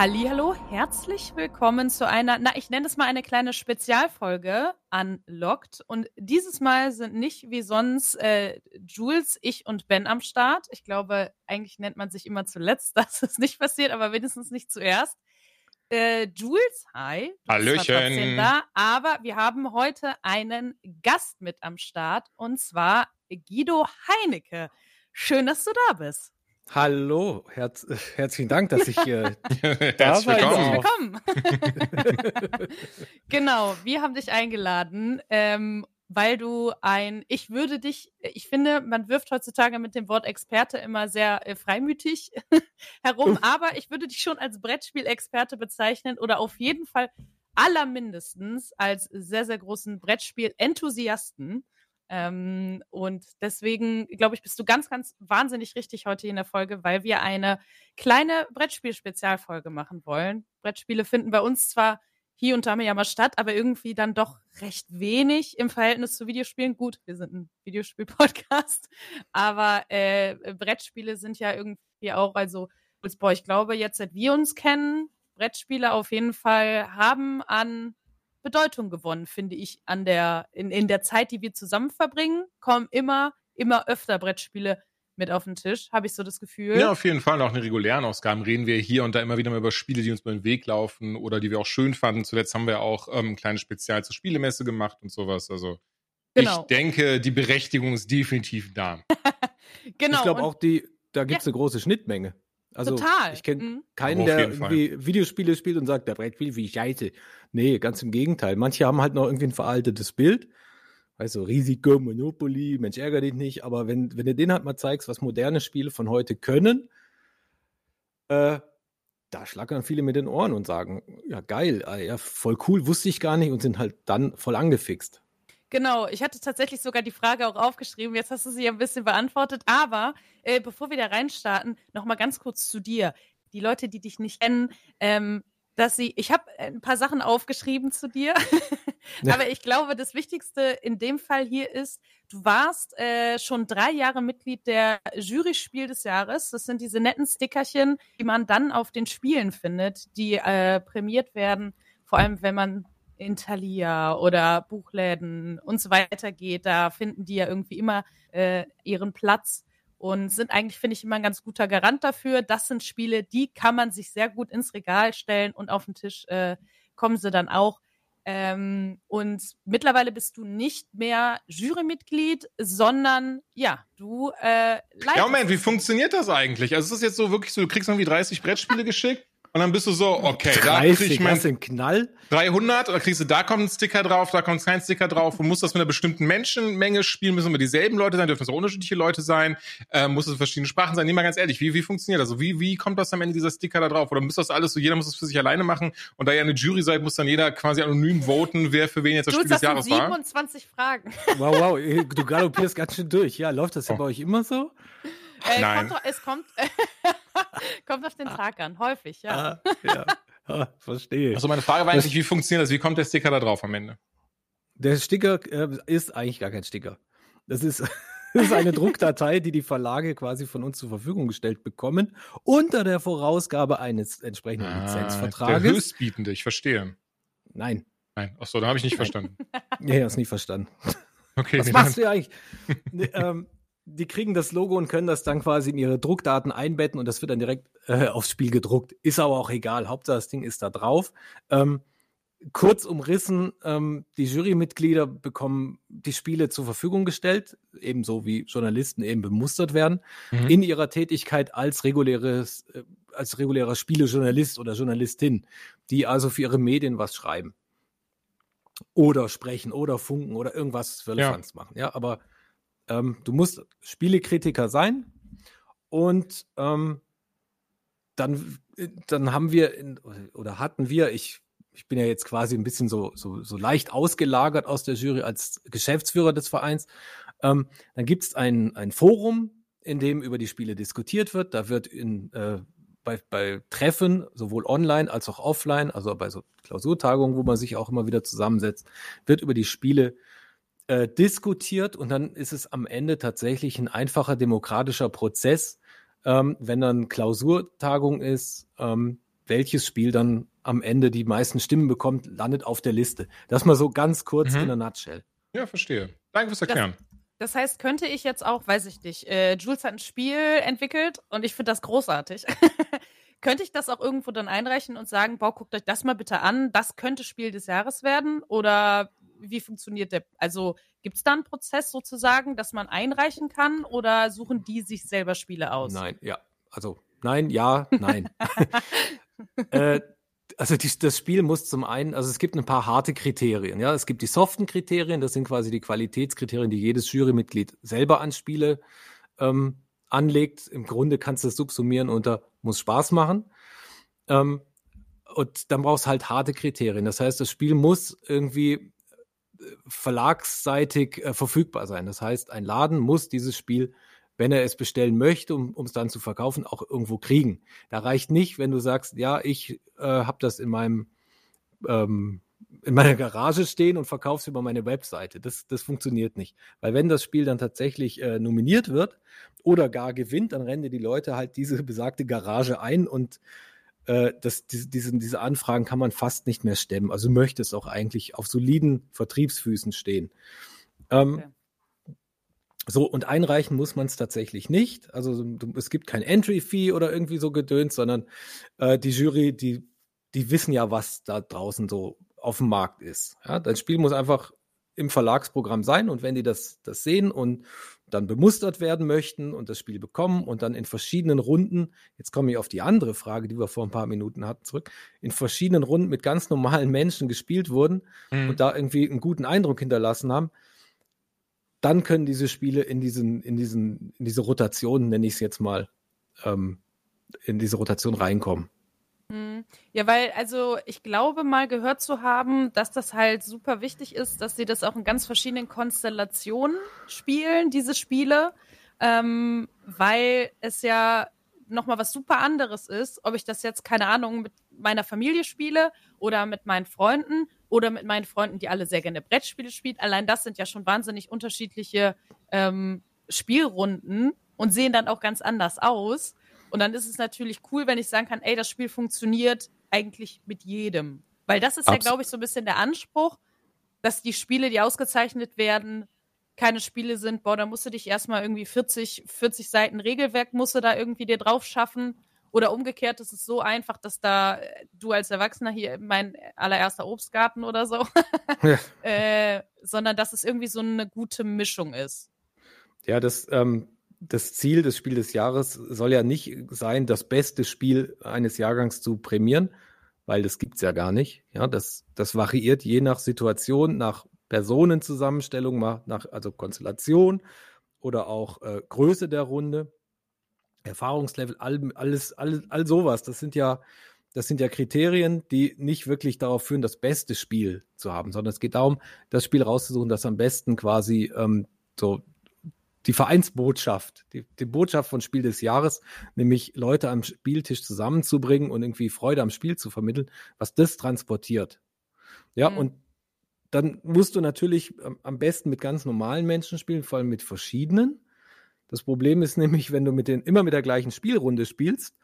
Hallo, herzlich willkommen zu einer, na, ich nenne es mal eine kleine Spezialfolge Unlocked. Und dieses Mal sind nicht wie sonst äh, Jules, ich und Ben am Start. Ich glaube, eigentlich nennt man sich immer zuletzt, dass es nicht passiert, aber wenigstens nicht zuerst. Äh, Jules, hi. Hallöchen. Da, aber wir haben heute einen Gast mit am Start und zwar Guido Heinecke. Schön, dass du da bist. Hallo, herz, herzlichen Dank, dass ich hier Herzlich willkommen. willkommen. genau, wir haben dich eingeladen, ähm, weil du ein, ich würde dich, ich finde, man wirft heutzutage mit dem Wort Experte immer sehr äh, freimütig herum, aber ich würde dich schon als Brettspielexperte bezeichnen oder auf jeden Fall allermindestens als sehr, sehr großen Brettspiel-Enthusiasten. Ähm, und deswegen, glaube ich, bist du ganz, ganz wahnsinnig richtig heute in der Folge, weil wir eine kleine Brettspiel-Spezialfolge machen wollen. Brettspiele finden bei uns zwar hier und da ja mal statt, aber irgendwie dann doch recht wenig im Verhältnis zu Videospielen. Gut, wir sind ein Videospiel-Podcast, aber äh, Brettspiele sind ja irgendwie auch, also, boah, ich glaube, jetzt seit wir uns kennen, Brettspiele auf jeden Fall haben an Bedeutung gewonnen, finde ich, an der, in, in der Zeit, die wir zusammen verbringen, kommen immer, immer öfter Brettspiele mit auf den Tisch, habe ich so das Gefühl. Ja, auf jeden Fall. Auch in den regulären Ausgaben reden wir hier und da immer wieder mal über Spiele, die uns über den Weg laufen oder die wir auch schön fanden. Zuletzt haben wir auch ähm, ein kleines Spezial zur Spielemesse gemacht und sowas. Also Genau. ich denke, die Berechtigung ist definitiv da. genau. Ich glaube auch, die, da gibt es eine große Schnittmenge. Also Total. ich kenne Mhm. keinen, der Fall. irgendwie Videospiele spielt und sagt, der Brettspiel wie scheiße. Nee, ganz im Gegenteil. Manche haben halt noch irgendwie ein veraltetes Bild. Weißt du, Risiko, Monopoly, Mensch, ärger dich nicht. Aber wenn, wenn du denen halt mal zeigst, was moderne Spiele von heute können, äh, da schlackern viele mit den Ohren und sagen, ja geil, ah, ja, voll cool, wusste ich gar nicht und sind halt dann voll angefixt. Genau, ich hatte tatsächlich sogar die Frage auch aufgeschrieben. Jetzt hast du sie ja ein bisschen beantwortet. Aber äh, bevor wir da reinstarten, noch mal ganz kurz zu dir. Die Leute, die dich nicht kennen, ähm, dass sie, ich habe ein paar Sachen aufgeschrieben zu dir, Ja. aber ich glaube, das Wichtigste in dem Fall hier ist, du warst äh, schon drei Jahre Mitglied der Jury Spiel des Jahres. Das sind diese netten Stickerchen, die man dann auf den Spielen findet, die äh, prämiert werden, vor allem wenn man in Thalia oder Buchläden und so weiter geht, da finden die ja irgendwie immer äh, ihren Platz und sind eigentlich, finde ich, immer ein ganz guter Garant dafür. Das sind Spiele, die kann man sich sehr gut ins Regal stellen und auf den Tisch äh, kommen sie dann auch. Ähm, und mittlerweile bist du nicht mehr Jurymitglied, sondern ja, du äh, leitest. Ja, Moment, wie funktioniert das eigentlich? Also es ist jetzt so wirklich so, du kriegst irgendwie 30 Brettspiele geschickt und dann bist du so, okay, da krieg 30, ich mein Knall. 300 oder kriegst du, da kommt ein Sticker drauf, da kommt kein Sticker drauf. Du musst das mit einer bestimmten Menschenmenge spielen, müssen immer dieselben Leute sein, dürfen es auch unterschiedliche Leute sein, ähm, muss es verschiedene Sprachen sein. Nehmen wir ganz ehrlich, wie, wie funktioniert das? Also wie, wie kommt das am Ende dieser Sticker da drauf? Oder muss das alles so, jeder muss das für sich alleine machen und da ihr eine Jury seid, muss dann jeder quasi anonym voten, wer für wen jetzt das Jules, Spiel des das Jahres sind war? 27 Fragen. Wow, wow, du galoppierst ganz schön durch. Ja, läuft das ja Oh. bei euch immer so? Äh, Nein. Kommt, es kommt, kommt auf den Tag an, häufig, ja. Ah, ja. Ah, verstehe. Also meine Frage war eigentlich, wie funktioniert das? Wie kommt der Sticker da drauf am Ende? Der Sticker äh, ist eigentlich gar kein Sticker. Das ist, das ist eine Druckdatei, die die Verlage quasi von uns zur Verfügung gestellt bekommen, unter der Vorausgabe eines entsprechenden Ah, der Lizenzvertrages. Höchstbietende, ich verstehe. Nein, Nein, ach so, da habe ich nicht verstanden. nee, hast nicht verstanden. Okay, Was nee, machst du eigentlich? Nee, ähm, die kriegen das Logo und können das dann quasi in ihre Druckdaten einbetten und das wird dann direkt äh, aufs Spiel gedruckt. Ist aber auch egal. Hauptsache das Ding ist da drauf. Ähm, kurz umrissen, ähm, die Jurymitglieder bekommen die Spiele zur Verfügung gestellt, ebenso wie Journalisten eben bemustert werden, Mhm. in ihrer Tätigkeit als reguläres, äh, als regulärer Spielejournalist oder Journalistin, die also für ihre Medien was schreiben. Oder sprechen oder funken oder irgendwas für Ja. Fans machen. Ja, aber ähm, du musst Spielekritiker sein und ähm, dann, dann haben wir in, oder hatten wir, ich, ich bin ja jetzt quasi ein bisschen so, so, so leicht ausgelagert aus der Jury als Geschäftsführer des Vereins. Ähm, dann gibt es ein, ein Forum, in dem über die Spiele diskutiert wird. Da wird in, äh, bei, bei Treffen, sowohl online als auch offline, also bei so Klausurtagungen, wo man sich auch immer wieder zusammensetzt, wird über die Spiele äh, diskutiert und dann ist es am Ende tatsächlich ein einfacher demokratischer Prozess, ähm, wenn dann Klausurtagung ist, ähm, welches Spiel dann am Ende die meisten Stimmen bekommt, landet auf der Liste. Das mal so ganz kurz Mhm. in der Nutshell. Ja, verstehe. Danke fürs Erklären. Das heißt, könnte ich jetzt auch, weiß ich nicht, äh, Jules hat ein Spiel entwickelt und ich finde das großartig. könnte ich das auch irgendwo dann einreichen und sagen, boah, guckt euch das mal bitte an, das könnte Spiel des Jahres werden? Oder wie funktioniert der? Also gibt es da einen Prozess sozusagen, dass man einreichen kann oder suchen die sich selber Spiele aus? Nein, ja. Also nein, ja, nein. äh, also die, das Spiel muss zum einen, also es gibt ein paar harte Kriterien. Ja, es gibt die soften Kriterien, das sind quasi die Qualitätskriterien, die jedes Jurymitglied selber an Spiele ähm, anlegt. Im Grunde kannst du das subsumieren unter muss Spaß machen. Ähm, und dann brauchst du halt harte Kriterien. Das heißt, das Spiel muss irgendwie verlagsseitig äh, verfügbar sein. Das heißt, ein Laden muss dieses Spiel, wenn er es bestellen möchte, um es dann zu verkaufen, auch irgendwo kriegen. Da reicht nicht, wenn du sagst, ja, ich äh, habe das in meinem ähm, in meiner Garage stehen und verkauf's über meine Webseite. Das, das funktioniert nicht. Weil wenn das Spiel dann tatsächlich äh, nominiert wird oder gar gewinnt, dann rennen die Leute halt diese besagte Garage ein und äh, das, diese, diese, diese Anfragen kann man fast nicht mehr stemmen. Also möchte es auch eigentlich auf soliden Vertriebsfüßen stehen. Ähm, Okay. So, und einreichen muss man es tatsächlich nicht. Also es gibt kein Entry-Fee oder irgendwie so gedöns, sondern äh, die Jury, die, die wissen ja, was da draußen so auf dem Markt ist. Ja, dein Spiel muss einfach im Verlagsprogramm sein und wenn die das, das sehen und dann bemustert werden möchten und das Spiel bekommen und dann in verschiedenen Runden, jetzt komme ich auf die andere Frage, die wir vor ein paar Minuten hatten, zurück, in verschiedenen Runden mit ganz normalen Menschen gespielt wurden Mhm. und da irgendwie einen guten Eindruck hinterlassen haben, dann können diese Spiele in diesen, in diesen, in diese Rotation, nenne ich es jetzt mal, ähm, in diese Rotation reinkommen. Hm. Ja, weil, also ich glaube mal gehört zu haben, dass das halt super wichtig ist, dass sie das auch in ganz verschiedenen Konstellationen spielen, diese Spiele, ähm, weil es ja nochmal was super anderes ist, ob ich das jetzt, keine Ahnung, mit meiner Familie spiele oder mit meinen Freunden oder mit meinen Freunden, die alle sehr gerne Brettspiele spielen. Allein das sind ja schon wahnsinnig unterschiedliche ähm, Spielrunden und sehen dann auch ganz anders aus. Und dann ist es natürlich cool, wenn ich sagen kann, ey, das Spiel funktioniert eigentlich mit jedem. Weil das ist ja, Abs- glaube ich, so ein bisschen der Anspruch, dass die Spiele, die ausgezeichnet werden, keine Spiele sind, boah, da musst du dich erstmal irgendwie 40, 40 Seiten Regelwerk musst du da irgendwie dir drauf schaffen. Oder umgekehrt, es ist so einfach, dass da äh, du als Erwachsener hier mein allererster Obstgarten oder so, Ja. äh, sondern dass es irgendwie so eine gute Mischung ist. Ja, das, ähm, das Ziel des Spiel des Jahres soll ja nicht sein, das beste Spiel eines Jahrgangs zu prämieren, weil das gibt's ja gar nicht. Ja, das, das variiert je nach Situation, nach Personenzusammenstellung, nach also Konstellation oder auch äh, Größe der Runde, Erfahrungslevel, all, alles, all, all sowas. Das sind ja, das sind ja Kriterien, die nicht wirklich darauf führen, das beste Spiel zu haben, sondern es geht darum, das Spiel rauszusuchen, das am besten quasi ähm, so die Vereinsbotschaft, die, die Botschaft von Spiel des Jahres, nämlich Leute am Spieltisch zusammenzubringen und irgendwie Freude am Spiel zu vermitteln, was das transportiert. Ja, Mhm. und dann musst du natürlich ähm, am besten mit ganz normalen Menschen spielen, vor allem mit verschiedenen. Das Problem ist nämlich, wenn du mit den immer mit der gleichen Spielrunde spielst,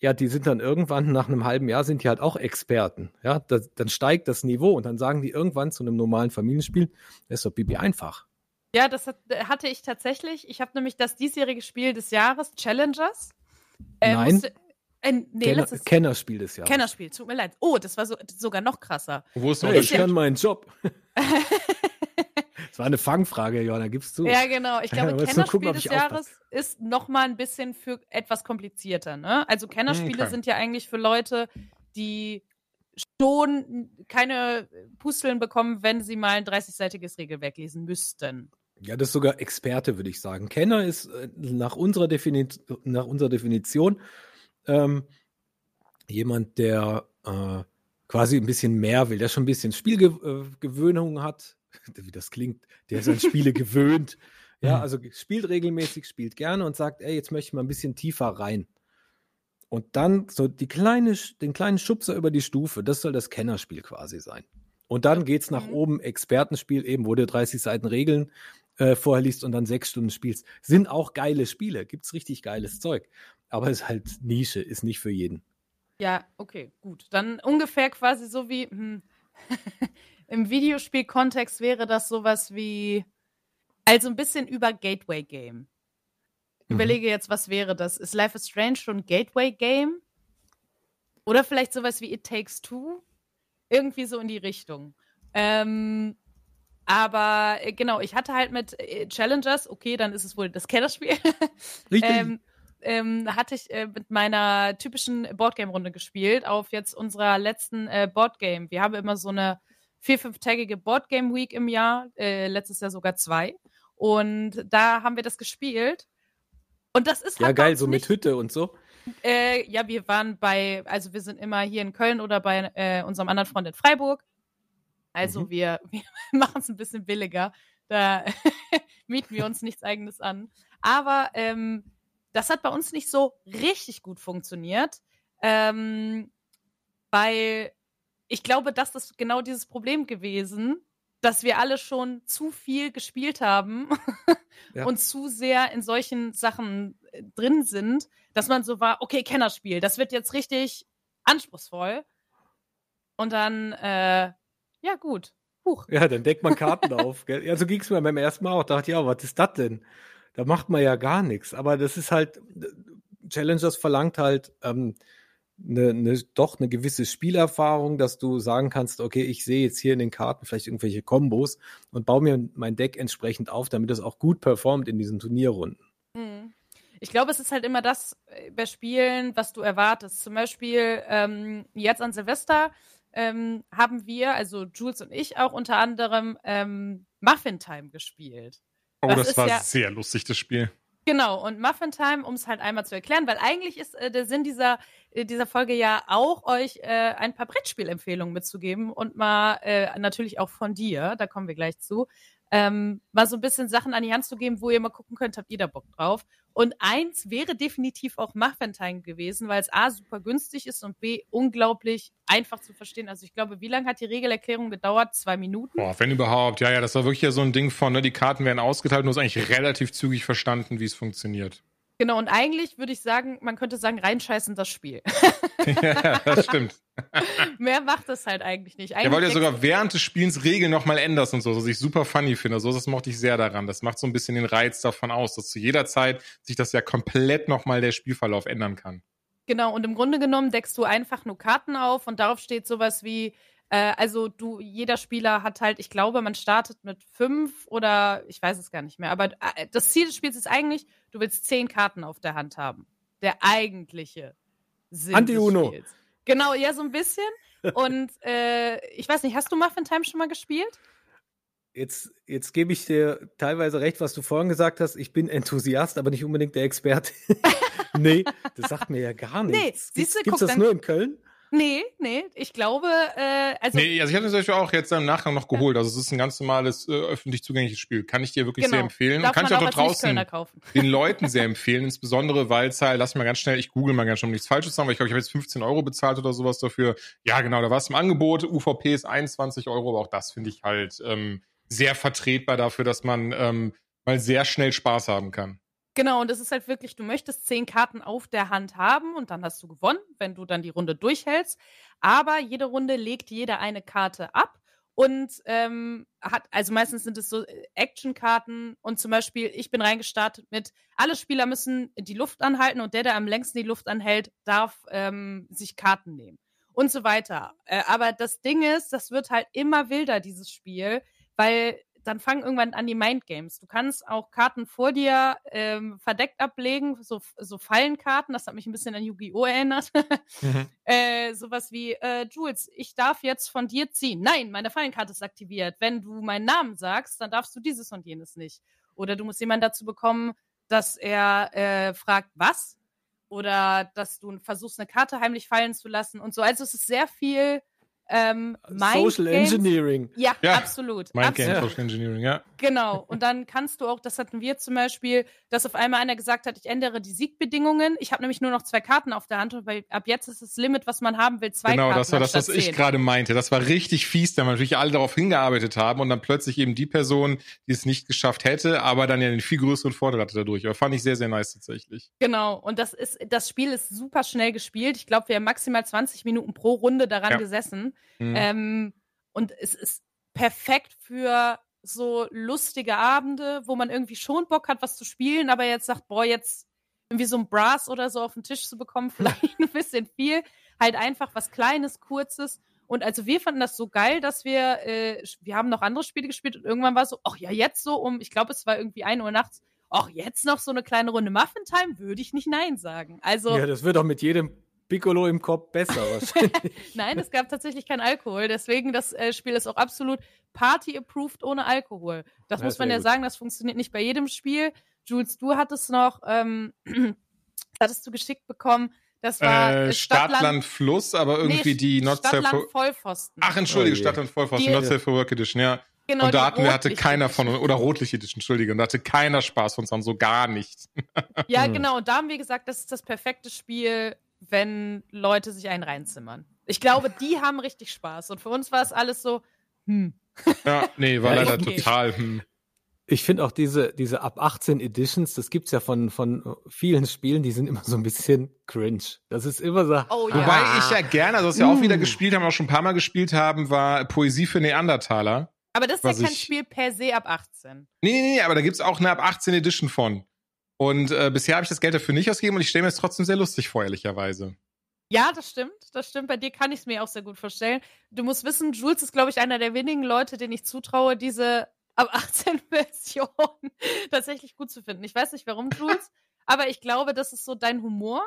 ja, die sind dann irgendwann nach einem halben Jahr sind die halt auch Experten. Ja, da, dann steigt das Niveau und dann sagen die irgendwann zu einem normalen Familienspiel, das ist doch Bibi einfach. Ja, das hat, hatte ich tatsächlich. Ich habe nämlich das diesjährige Spiel des Jahres, Challengers. Äh, Nein. musste- äh, nee, Kenner, letztes Kennerspiel des Jahres. Kennerspiel, tut mir leid. Oh, das war so, sogar noch krasser. Wo ist der Hey, ich kann meinen Job. Das war eine Fangfrage, Johanna, gibst du? Ja, genau. Ich glaube, gucken, Kennerspiel ob des. Jahres ist noch mal ein bisschen für etwas komplizierter. Ne? Also Kennerspiele Okay. sind ja eigentlich für Leute, die schon keine Pusteln bekommen, wenn sie mal ein 30-seitiges Regelwerk lesen müssten. Ja, das ist sogar Experte, würde ich sagen. Kenner ist äh, nach unserer, nach unserer Definition ähm, jemand, der äh, quasi ein bisschen mehr will, der schon ein bisschen Spielgewöhnung hat, wie das klingt, der ist an Spiele gewöhnt. Ja, also spielt regelmäßig, spielt gerne und sagt, ey, jetzt möchte ich mal ein bisschen tiefer rein. Und dann so die kleine, den kleinen Schubser über die Stufe, das soll das Kennerspiel quasi sein. Und dann geht's nach Mhm. oben, Expertenspiel, eben, wo du 30 Seiten Regeln äh, vorher liest und dann sechs Stunden spielst. Sind auch geile Spiele, gibt's richtig geiles Zeug. Aber ist halt Nische, ist nicht für jeden. Ja, okay, gut. Dann ungefähr quasi so wie hm, im Videospiel-Kontext wäre das sowas wie, also ein bisschen über Gateway-Game. Ich Mhm. überlege jetzt, was wäre das? Ist Life is Strange schon ein Gateway-Game? Oder vielleicht sowas wie It Takes Two? Irgendwie so in die Richtung. Ähm, aber äh, genau, ich hatte halt mit äh, Challengers, okay, dann ist es wohl das Kellerspiel. Richtig. ähm, ähm, hatte ich äh, mit meiner typischen Boardgame-Runde gespielt auf jetzt unserer letzten äh, Boardgame. Wir haben immer so eine vier-, fünftägige Boardgame-Week im Jahr, äh, letztes Jahr sogar zwei. Und da haben wir das gespielt. Und das ist ja, halt bei geil, so mit Hütte und so. äh, ja, wir waren bei, also wir sind immer hier in Köln oder bei unserem anderen Freund in Freiburg. Also Mhm. wir, wir machen es ein bisschen billiger. Da mieten wir uns nichts eigenes an. Aber ähm, das hat bei uns nicht so richtig gut funktioniert. Ähm, weil ich glaube, das ist genau dieses Problem gewesen, dass wir alle schon zu viel gespielt haben Ja. und zu sehr in solchen Sachen äh, drin sind, dass man so war, okay, Kennerspiel, das wird jetzt richtig anspruchsvoll. Und dann, äh, ja gut, huch. Ja, dann deckt man Karten auf. Gell? Ja, so ging es mir beim ersten Mal auch. Da dachte ich, ja, was ist das denn? Da macht man ja gar nichts. Aber das ist halt, Challengers verlangt halt ähm, eine, ne, doch eine gewisse Spielerfahrung, dass du sagen kannst, okay, ich sehe jetzt hier in den Karten vielleicht irgendwelche Kombos und baue mir mein Deck entsprechend auf, damit es auch gut performt in diesen Turnierrunden. Mhm. Ich glaube, es ist halt immer das äh, bei Spielen, was du erwartest. Zum Beispiel ähm, jetzt an Silvester ähm, haben wir, also Jules und ich auch unter anderem ähm, Muffin Time gespielt. Oh, Das das, war ja- sehr lustig, das Spiel. Genau, und Muffin Time, um es halt einmal zu erklären, weil eigentlich ist äh, der Sinn dieser, äh, dieser Folge ja auch, euch äh, ein paar Brettspielempfehlungen mitzugeben und mal äh, natürlich auch von dir, da kommen wir gleich zu, ähm, mal so ein bisschen Sachen an die Hand zu geben, wo ihr mal gucken könnt, habt ihr da Bock drauf. Und eins wäre definitiv auch Time gewesen, weil es A super günstig ist und B unglaublich einfach zu verstehen. Also ich glaube, wie lange hat die Regelerklärung gedauert? Zwei Minuten? Boah, wenn überhaupt. Ja, ja, das war wirklich ja so ein Ding von, ne, die Karten werden ausgeteilt und du hast eigentlich relativ zügig verstanden, wie es funktioniert. Genau, und eigentlich würde ich sagen, man könnte sagen, reinscheißen das Spiel. ja, das stimmt. Mehr macht das halt eigentlich nicht. Ja, weil du ja Eigentlich sogar während des Spielens Regeln nochmal änderst und so, was ich super funny finde. So, das mochte ich sehr daran. Das macht so ein bisschen den Reiz davon aus, dass zu jeder Zeit sich das ja komplett nochmal der Spielverlauf ändern kann. Genau, und im Grunde genommen deckst du einfach nur Karten auf und darauf steht sowas wie, äh, also du, jeder Spieler hat halt, ich glaube, man startet mit fünf oder ich weiß es gar nicht mehr, aber äh, das Ziel des Spiels ist eigentlich, du willst zehn Karten auf der Hand haben. Der eigentliche Sinn Anti-Uno. des Spiels. Genau, ja, so ein bisschen. Und äh, ich weiß nicht, hast du Muffin Time schon mal gespielt? Jetzt, jetzt gebe ich dir teilweise recht, was du vorhin gesagt hast. Ich bin Enthusiast, aber nicht unbedingt der Experte. nee, das sagt mir ja gar Nee, nichts. siehst du, Gibt es das nur in Köln? Nee, nee, ich glaube, äh, also Nee, also ich habe mir zum Beispiel auch jetzt im Nachgang noch geholt. Also es ist ein ganz normales, äh, öffentlich zugängliches Spiel. Kann ich dir wirklich Genau. sehr empfehlen. darf Kann ich auch da draußen den Leuten sehr empfehlen, insbesondere weil es halt, lass mich mal ganz schnell, ich google mal ganz schnell, um nichts Falsches zu sagen, weil ich glaube, ich habe jetzt 15 Euro bezahlt oder sowas dafür. Ja, genau, da war es im Angebot. UVP ist 21 Euro, aber auch das finde ich halt ähm, sehr vertretbar dafür, dass man ähm, mal sehr schnell Spaß haben kann. Genau, und es ist halt wirklich, du möchtest zehn Karten auf der Hand haben und dann hast du gewonnen, wenn du dann die Runde durchhältst. Aber jede Runde legt jeder eine Karte ab und ähm, hat, also meistens sind es so äh, Actionkarten und zum Beispiel, ich bin reingestartet mit, alle Spieler müssen die Luft anhalten und der, der am längsten die Luft anhält, darf ähm, sich Karten nehmen und so weiter. Äh, aber das Ding ist, das wird halt immer wilder, dieses Spiel, weil dann fangen irgendwann an die Mindgames. Du kannst auch Karten vor dir ähm, verdeckt ablegen, so, so Fallenkarten, das hat mich ein bisschen an Yu-Gi-Oh! erinnert. äh, sowas wie, äh, Jules, ich darf jetzt von dir ziehen. Nein, meine Fallenkarte ist aktiviert. Wenn du meinen Namen sagst, dann darfst du dieses und jenes nicht. Oder du musst jemanden dazu bekommen, dass er äh, fragt, was? Oder dass du versuchst, eine Karte heimlich fallen zu lassen und so. Also es ist sehr viel ähm, Social Mindgames. Engineering. Ja, Ja, absolut. Mind Game absolut. Social Engineering, ja. Genau. Und dann kannst du auch, das hatten wir zum Beispiel, dass auf einmal einer gesagt hat, ich ändere die Siegbedingungen. Ich habe nämlich nur noch zwei Karten auf der Hand und bei, ab jetzt ist das Limit, was man haben will, zwei genau, Karten. das war das, was ich gerade meinte. Das war richtig fies, da natürlich alle darauf hingearbeitet haben und dann plötzlich eben die Person, die es nicht geschafft hätte, aber dann ja einen viel größeren Vorteil hatte dadurch. Aber fand ich sehr, sehr nice tatsächlich. Genau. Und das ist, das Spiel ist super schnell gespielt. Ich glaube, wir haben maximal 20 Minuten pro Runde daran ja. gesessen. Mhm. Ähm, und es ist perfekt für so lustige Abende, wo man irgendwie schon Bock hat, was zu spielen, aber jetzt sagt, boah, jetzt irgendwie so ein Brass oder so auf den Tisch zu bekommen, vielleicht ein bisschen viel. Halt einfach was Kleines, Kurzes. Und also wir fanden das so geil, dass wir, äh, wir haben noch andere Spiele gespielt und irgendwann war so, ach ja, jetzt so um, ich glaube, es war irgendwie 1 Uhr nachts, ach, jetzt noch so eine kleine Runde Muffin Time, würde ich nicht Nein sagen. Also. Ja, das wird auch mit jedem Piccolo im Kopf besser wahrscheinlich. Nein, es gab tatsächlich keinen Alkohol. Deswegen, das äh, Spiel ist auch absolut Party-approved ohne Alkohol. Das ja, muss man ja gut. sagen, das funktioniert nicht bei jedem Spiel. Jules, du hattest noch, ähm, hattest du geschickt bekommen, das war äh, Stadtland, Stadtland, Fluss, aber irgendwie nee, die Not Stadtland for Vollpfosten. Ach, entschuldige, oh Stadtland Vollpfosten, die, Not Safe for Work Edition, ja. Genau, und da hatten wir, hatte keiner von uns, oder Rotlicht Edition, Entschuldige, und da hatte keiner Spaß von uns an, so gar nicht. ja, genau, und da haben wir gesagt, das ist das perfekte Spiel, wenn Leute sich einen reinzimmern. Ich glaube, die haben richtig Spaß. Und für uns war es alles so, hm. Ja, nee, war leider okay. total, hm. Ich finde auch diese, diese ab 18 Editions, das gibt's ja von, von vielen Spielen, die sind immer so ein bisschen cringe. Das ist immer so. Oh, ja. Wobei ich ja gerne, also was wir mm. auch wieder gespielt haben, auch schon ein paar Mal gespielt haben, war Poesie für Neandertaler. Aber das ist ja kein ich... Spiel per se ab 18. Nee, nee, nee, aber da gibt's auch eine ab 18 Edition von. Und äh, bisher habe ich das Geld dafür nicht ausgegeben und ich stelle mir es trotzdem sehr lustig vor, ehrlicherweise. Ja, das stimmt. Das stimmt. Bei dir kann ich es mir auch sehr gut vorstellen. Du musst wissen, Jules ist, glaube ich, einer der wenigen Leute, denen ich zutraue, diese ab 18 Version tatsächlich gut zu finden. Ich weiß nicht warum, Jules, aber ich glaube, das ist so dein Humor.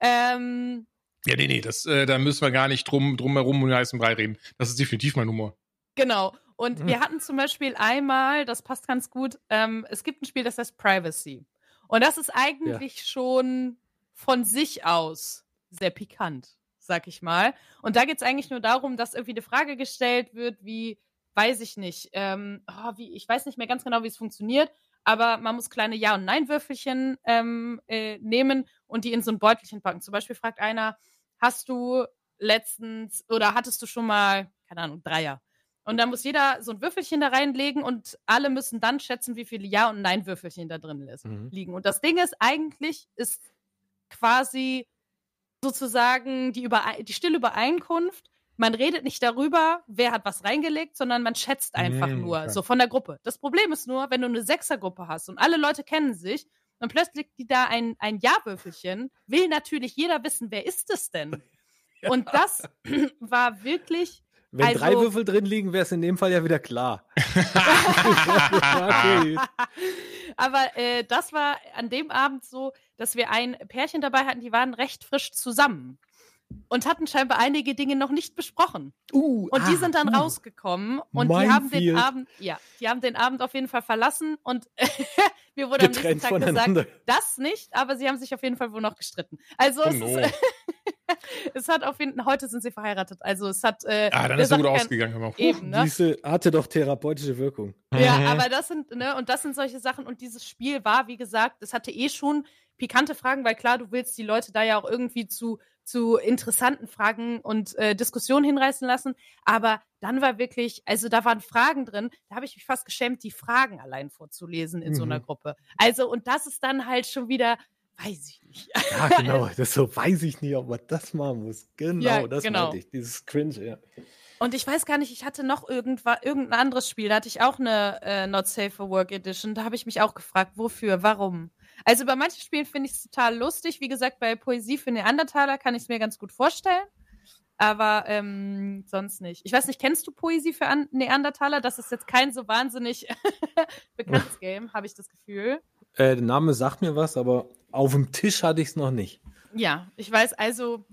Ähm, ja, nee, nee, das, äh, da müssen wir gar nicht drum, drum herum und heißen Brei reden. Das ist definitiv mein Humor. Genau. Und mhm. wir hatten zum Beispiel einmal, das passt ganz gut, ähm, es gibt ein Spiel, das heißt Privacy. Und das ist eigentlich ja. schon von sich aus sehr pikant, sag ich mal. Und da geht es eigentlich nur darum, dass irgendwie eine Frage gestellt wird, wie, weiß ich nicht, ähm, oh, wie, ich weiß nicht mehr ganz genau, wie es funktioniert, aber man muss kleine Ja- und Nein-Würfelchen ähm, äh, nehmen und die in so ein Beutelchen packen. Zum Beispiel fragt einer, hast du letztens oder hattest du schon mal, keine Ahnung, Dreier? Und dann muss jeder so ein Würfelchen da reinlegen und alle müssen dann schätzen, wie viele Ja- und Nein-Würfelchen da drin mhm. liegen. Und das Ding ist, eigentlich ist quasi sozusagen die, Übere die stille Übereinkunft, man redet nicht darüber, wer hat was reingelegt, sondern man schätzt einfach mhm, nur, okay. so von der Gruppe. Das Problem ist nur, wenn du eine Sechsergruppe hast und alle Leute kennen sich und plötzlich liegt da ein, ein Ja-Würfelchen, will natürlich jeder wissen, wer ist es denn? Ja. Und das war wirklich wenn also, drei Würfel drin liegen, wäre es in dem Fall ja wieder klar. Aber äh, das war an dem Abend so, dass wir ein Pärchen dabei hatten, die waren recht frisch zusammen und hatten scheinbar einige Dinge noch nicht besprochen. Uh, und die ah, sind dann uh, rausgekommen und die haben den Abend, ja, die haben den Abend auf jeden Fall verlassen und mir wurde Getrennt am nächsten Tag gesagt, das nicht, aber sie haben sich auf jeden Fall wohl noch gestritten. Also oh es no. ist es hat auf jeden Fall, heute sind sie verheiratet. Also es hat. Äh, ah, dann ist es gut ausgegangen. Auch. Eben, ne? Diese hatte doch therapeutische Wirkung. Ja, mhm. aber das sind, ne, und das sind solche Sachen. Und dieses Spiel war, wie gesagt, es hatte eh schon pikante Fragen, weil klar, du willst die Leute da ja auch irgendwie zu, zu interessanten Fragen und äh, Diskussionen hinreißen lassen. Aber dann war wirklich, also da waren Fragen drin, da habe ich mich fast geschämt, die Fragen allein vorzulesen in mhm. so einer mhm. Gruppe. Also, und das ist dann halt schon wieder Weiß ich nicht. Ja, genau. Das so weiß ich nicht, ob man das machen muss. Genau, ja, das genau. meinte ich. Dieses Cringe, ja. Und ich weiß gar nicht, ich hatte noch irgendwas, irgendein anderes Spiel, da hatte ich auch eine äh, Not Safe for Work Edition. Da habe ich mich auch gefragt, wofür, warum. Also bei manchen Spielen finde ich es total lustig. Wie gesagt, bei Poesie für Neandertaler kann ich es mir ganz gut vorstellen. Aber ähm, sonst nicht. Ich weiß nicht, kennst du Poesie für An Neandertaler? Das ist jetzt kein so wahnsinnig bekanntes Game, habe ich das Gefühl. Äh, der Name sagt mir was, aber auf dem Tisch hatte ich es noch nicht. Ja, ich weiß, also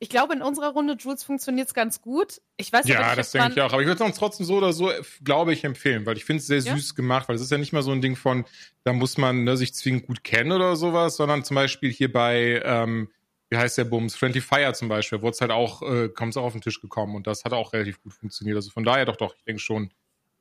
ich glaube, in unserer Runde, Jules, funktioniert es ganz gut. Ich weiß Ja, das denke ich auch. Aber ich würde es uns trotzdem so oder so, glaube ich, empfehlen, weil ich finde es sehr ja? süß gemacht, weil es ist ja nicht mal so ein Ding von, da muss man ne, sich zwingend gut kennen oder sowas, sondern zum Beispiel hier bei, ähm, wie heißt der Bums, Friendly Fire zum Beispiel, wurde es halt auch, äh, kommt es auch auf den Tisch gekommen und das hat auch relativ gut funktioniert. Also von daher doch, doch, ich denke schon,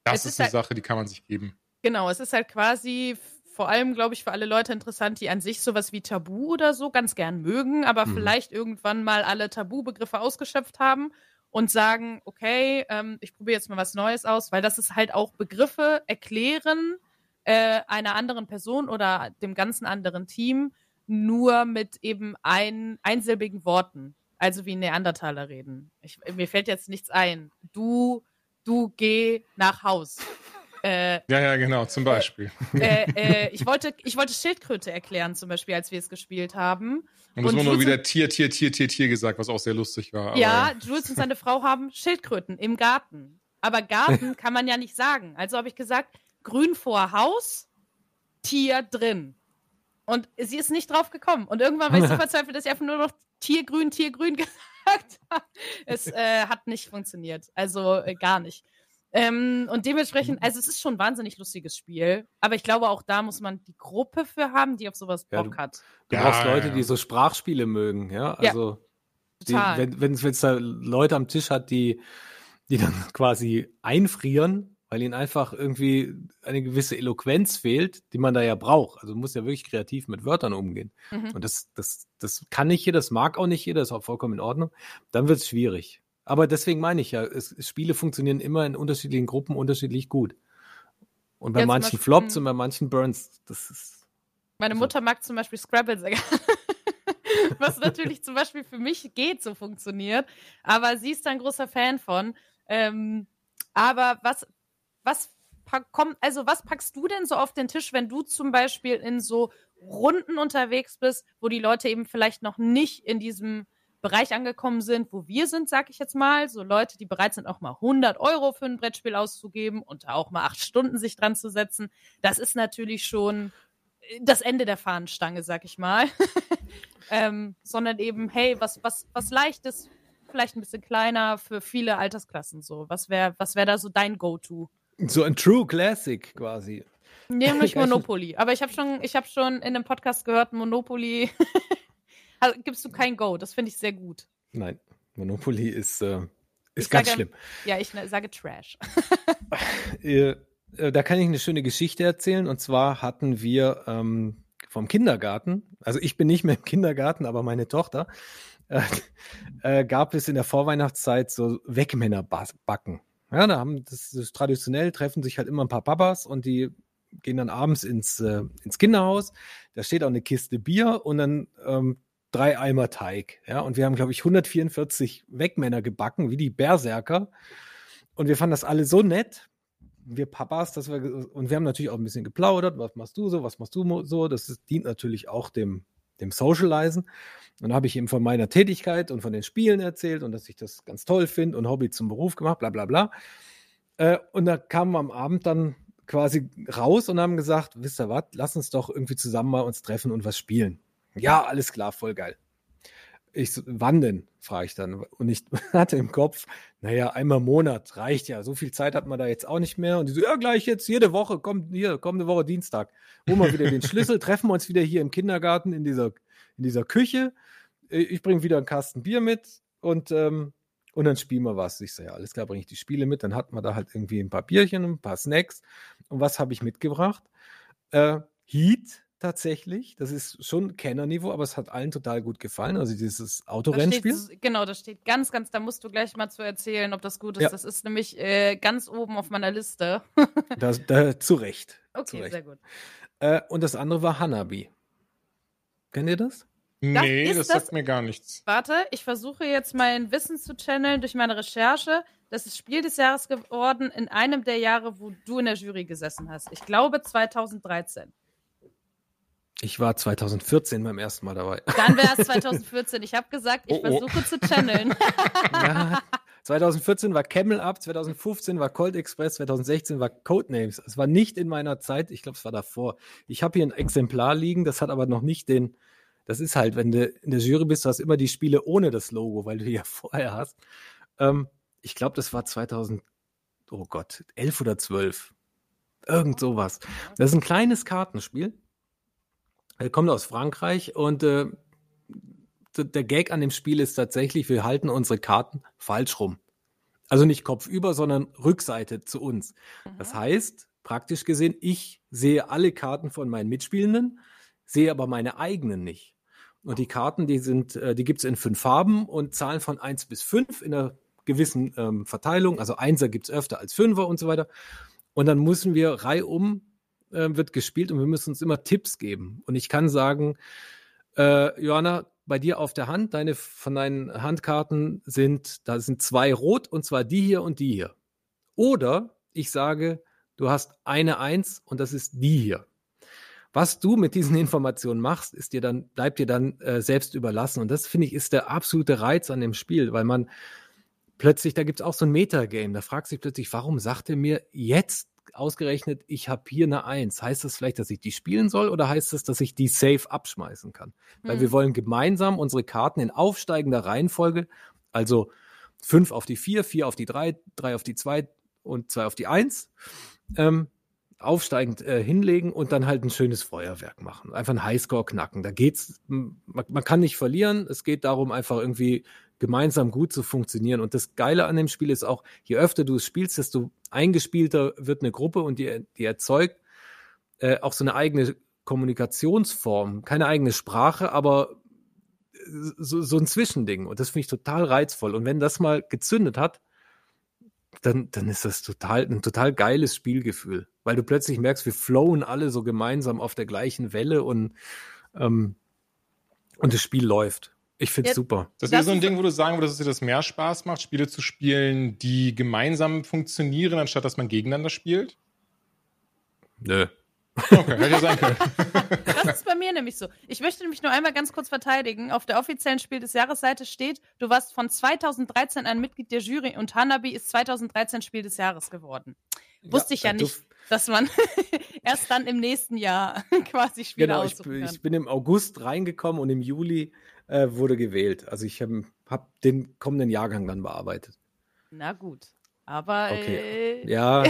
Das Es ist ist eine halt- Sache, die kann man sich geben. Genau, es ist halt quasi vor allem, glaube ich, für alle Leute interessant, die an sich sowas wie Tabu oder so ganz gern mögen, aber Mhm. vielleicht irgendwann mal alle Tabubegriffe ausgeschöpft haben und sagen, okay, ähm, ich probiere jetzt mal was Neues aus, weil das ist halt auch Begriffe erklären äh, einer anderen Person oder dem ganzen anderen Team nur mit eben ein, einsilbigen Worten. Also wie Neandertaler reden. Ich, mir fällt jetzt nichts ein. Du, du geh nach Haus. Äh, Ja, ja, genau, zum Beispiel. äh, äh, ich, wollte, ich wollte Schildkröte erklären, zum Beispiel, als wir es gespielt haben. Und es wurde nur wieder Tier, Tier, Tier, Tier, Tier gesagt, was auch sehr lustig war. ja, Jules und seine Frau haben Schildkröten im Garten. Aber Garten kann man ja nicht sagen. Also habe ich gesagt, grün vor Haus, Tier drin. Und sie ist nicht drauf gekommen. Und irgendwann war ich so verzweifelt, dass ich einfach nur noch Tiergrün, Tiergrün gesagt habe. Es äh, hat nicht funktioniert. Also äh, gar nicht. Ähm, und dementsprechend, also es ist schon ein wahnsinnig lustiges Spiel. Aber ich glaube, auch da muss man die Gruppe für haben, die auf sowas Ja, Bock du- hat. Du Ja, brauchst Leute, ja. die so Sprachspiele mögen, ja. Ja, Also die, Total. wenn wenn es da Leute am Tisch hat, die, die dann quasi einfrieren, weil ihnen einfach irgendwie eine gewisse Eloquenz fehlt, die man da ja braucht. Also du musst ja wirklich kreativ mit Wörtern umgehen. Mhm. Und das, das, das kann nicht jeder, das mag auch nicht jeder, ist auch vollkommen in Ordnung. Dann wird es schwierig. Aber deswegen meine ich ja, es, Spiele funktionieren immer in unterschiedlichen Gruppen unterschiedlich gut. Und bei Ja, manchen Beispiel- Flops Mhm. und bei manchen Burns, das ist. Meine Also- Mutter mag zum Beispiel Scrabble sehr gerne. Was natürlich zum Beispiel für mich geht, so funktioniert. Aber sie ist da ein großer Fan von. Ähm, aber was, was kommt, also was packst du denn so auf den Tisch, wenn du zum Beispiel in so Runden unterwegs bist, wo die Leute eben vielleicht noch nicht in diesem Bereich angekommen sind, wo wir sind, sag ich jetzt mal. So Leute, die bereit sind, auch mal 100 Euro für ein Brettspiel auszugeben und da auch mal acht Stunden sich dran zu setzen. Das ist natürlich schon das Ende der Fahnenstange, sag ich mal. ähm, sondern eben, hey, was, was, was leichtes, vielleicht ein bisschen kleiner für viele Altersklassen so. Was wäre was wär da so dein Go-To? So ein True Classic quasi. Nämlich. Monopoly. Aber ich habe schon, ich habe schon in einem Podcast gehört, Monopoly also, gibst du kein Go. Das finde ich sehr gut. Nein, Monopoly ist, äh, ist Ich ganz sage- schlimm. Ja, ich ne, sage Trash. Äh, äh, da kann ich eine schöne Geschichte erzählen. Und zwar hatten wir ähm, vom Kindergarten, also ich bin nicht mehr im Kindergarten, aber meine Tochter, äh, gab es in der Vorweihnachtszeit so Wegmännerbacken. Ja, da haben das, das traditionell treffen sich halt immer ein paar Papas und die gehen dann abends ins, äh, ins Kinderhaus. Da steht auch eine Kiste Bier und dann ähm, drei Eimer Teig. Ja, und wir haben, glaube ich, 144 Wegmänner gebacken, wie die Berserker. Und wir fanden das alle so nett, wir Papas, dass wir, und wir haben natürlich auch ein bisschen geplaudert, was machst du so, was machst du so, das ist, dient natürlich auch dem, dem Socializen. Und da habe ich ihm von meiner Tätigkeit und von den Spielen erzählt und dass ich das ganz toll finde und Hobby zum Beruf gemacht, bla bla bla. Äh, und da kamen wir am Abend dann quasi raus und haben gesagt, wisst ihr was, lass uns doch irgendwie zusammen mal uns treffen und was spielen. Ja, alles klar, voll geil. Ich so, wann denn? frage ich dann. Und ich hatte im Kopf, naja, einmal im Monat reicht ja. So viel Zeit hat man da jetzt auch nicht mehr. Und die so, ja, gleich jetzt, jede Woche, kommt hier, kommende Woche Dienstag. Holen wir wieder den Schlüssel, treffen wir uns wieder hier im Kindergarten in dieser, in dieser Küche. Äh, Ich bringe wieder einen Kasten Bier mit und, ähm, und dann spielen wir was. Ich so, ja, alles klar, bringe ich die Spiele mit. Dann hatten wir da halt irgendwie ein paar Bierchen, ein paar Snacks. Und was habe ich mitgebracht? Äh, Heat tatsächlich. Das ist schon Kennerniveau, aber es hat allen total gut gefallen. Also dieses Da Autorennspiel. steht, genau, das steht ganz, ganz, da musst du gleich mal zu erzählen, ob das gut ist. Ja. Das ist nämlich äh, ganz oben auf meiner Liste. Da, da, zu Recht. zu Okay, Recht. sehr gut. Äh, und das andere war Hanabi. Kennt ihr das? Nee, das, das- sagt mir gar nichts. Warte, ich versuche jetzt mein Wissen zu channeln durch meine Recherche. Das ist Spiel des Jahres geworden in einem der Jahre, wo du in der Jury gesessen hast. Ich glaube 2013. Ich war 2014 beim ersten Mal dabei. Dann wäre es 2014. Ich habe gesagt, ich Oh, oh. versuche zu channeln. ja, 2014 war Camel Up, 2015 war Cold Express, 2016 war Codenames. Es war nicht in meiner Zeit, ich glaube, es war davor. Ich habe hier ein Exemplar liegen, das hat aber noch nicht den. Das ist halt, wenn du in der Jury bist, du hast immer die Spiele ohne das Logo, weil du die ja vorher hast. Ähm, ich glaube, das war 2000, oh Gott, 11 oder 12. Irgend sowas. Das ist ein kleines Kartenspiel. Er kommt aus Frankreich und äh, der Gag an dem Spiel ist tatsächlich, wir halten unsere Karten falsch rum. Also nicht kopfüber, sondern Rückseite zu uns. Mhm. Das heißt, praktisch gesehen, ich sehe alle Karten von meinen Mitspielenden, sehe aber meine eigenen nicht. Und die Karten, die sind, äh, die gibt's in fünf Farben und Zahlen von eins bis fünf in einer gewissen ähm, Verteilung. Also Einser gibt's öfter als Fünfer und so weiter. Und dann müssen wir reihum äh, wird gespielt und wir müssen uns immer Tipps geben. Und ich kann sagen, äh, Johanna, bei dir auf der Hand, deine von deinen Handkarten sind, da sind zwei rot und zwar die hier und die hier. Oder ich sage, du hast eine Eins und das ist die hier. Was du mit diesen Informationen machst, ist dir dann, bleibt dir dann äh, selbst überlassen. Und das finde ich ist der absolute Reiz an dem Spiel, weil man plötzlich, da gibt es auch so ein Metagame, da fragt sich plötzlich, warum sagt er mir jetzt ausgerechnet, ich habe hier eine Eins. Heißt das vielleicht, dass ich die spielen soll oder heißt das, dass ich die safe abschmeißen kann? Hm. Weil wir wollen gemeinsam unsere Karten in aufsteigender Reihenfolge, also fünf auf die vier, vier auf die drei, drei auf die zwei und zwei auf die eins, ähm, aufsteigend äh, hinlegen und dann halt ein schönes Feuerwerk machen. Einfach einen Highscore knacken. Da geht's, man, man kann nicht verlieren. Es geht darum, einfach irgendwie gemeinsam gut zu funktionieren. Und das Geile an dem Spiel ist auch, je öfter du es spielst, desto eingespielter wird eine Gruppe und die, die erzeugt äh, auch so eine eigene Kommunikationsform. Keine eigene Sprache, aber so, so ein Zwischending. Und das finde ich total reizvoll. Und wenn das mal gezündet hat, dann, dann ist das total, ein total geiles Spielgefühl. Weil du plötzlich merkst, wir flowen alle so gemeinsam auf der gleichen Welle und, ähm, und das Spiel läuft. Ich finde es super. Das, das ist so ein Ding, wo du sagen würdest, dass dir das mehr Spaß macht, Spiele zu spielen, die gemeinsam funktionieren, anstatt dass man gegeneinander spielt? Nö. Okay, hätte ja sein können. Das ist bei mir nämlich so. Ich möchte nämlich nur einmal ganz kurz verteidigen. Auf der offiziellen Spiel des Jahresseite steht, du warst von 2013 ein Mitglied der Jury und Hanabi ist 2013 Spiel des Jahres geworden. Wusste ich ja nicht, dass man erst dann im nächsten Jahr quasi Spiele genau, aussuchen ich, kann. ich bin im August reingekommen und im Juli äh, wurde gewählt. Also ich habe hab den kommenden Jahrgang dann bearbeitet. Na gut. Aber okay. äh, ja,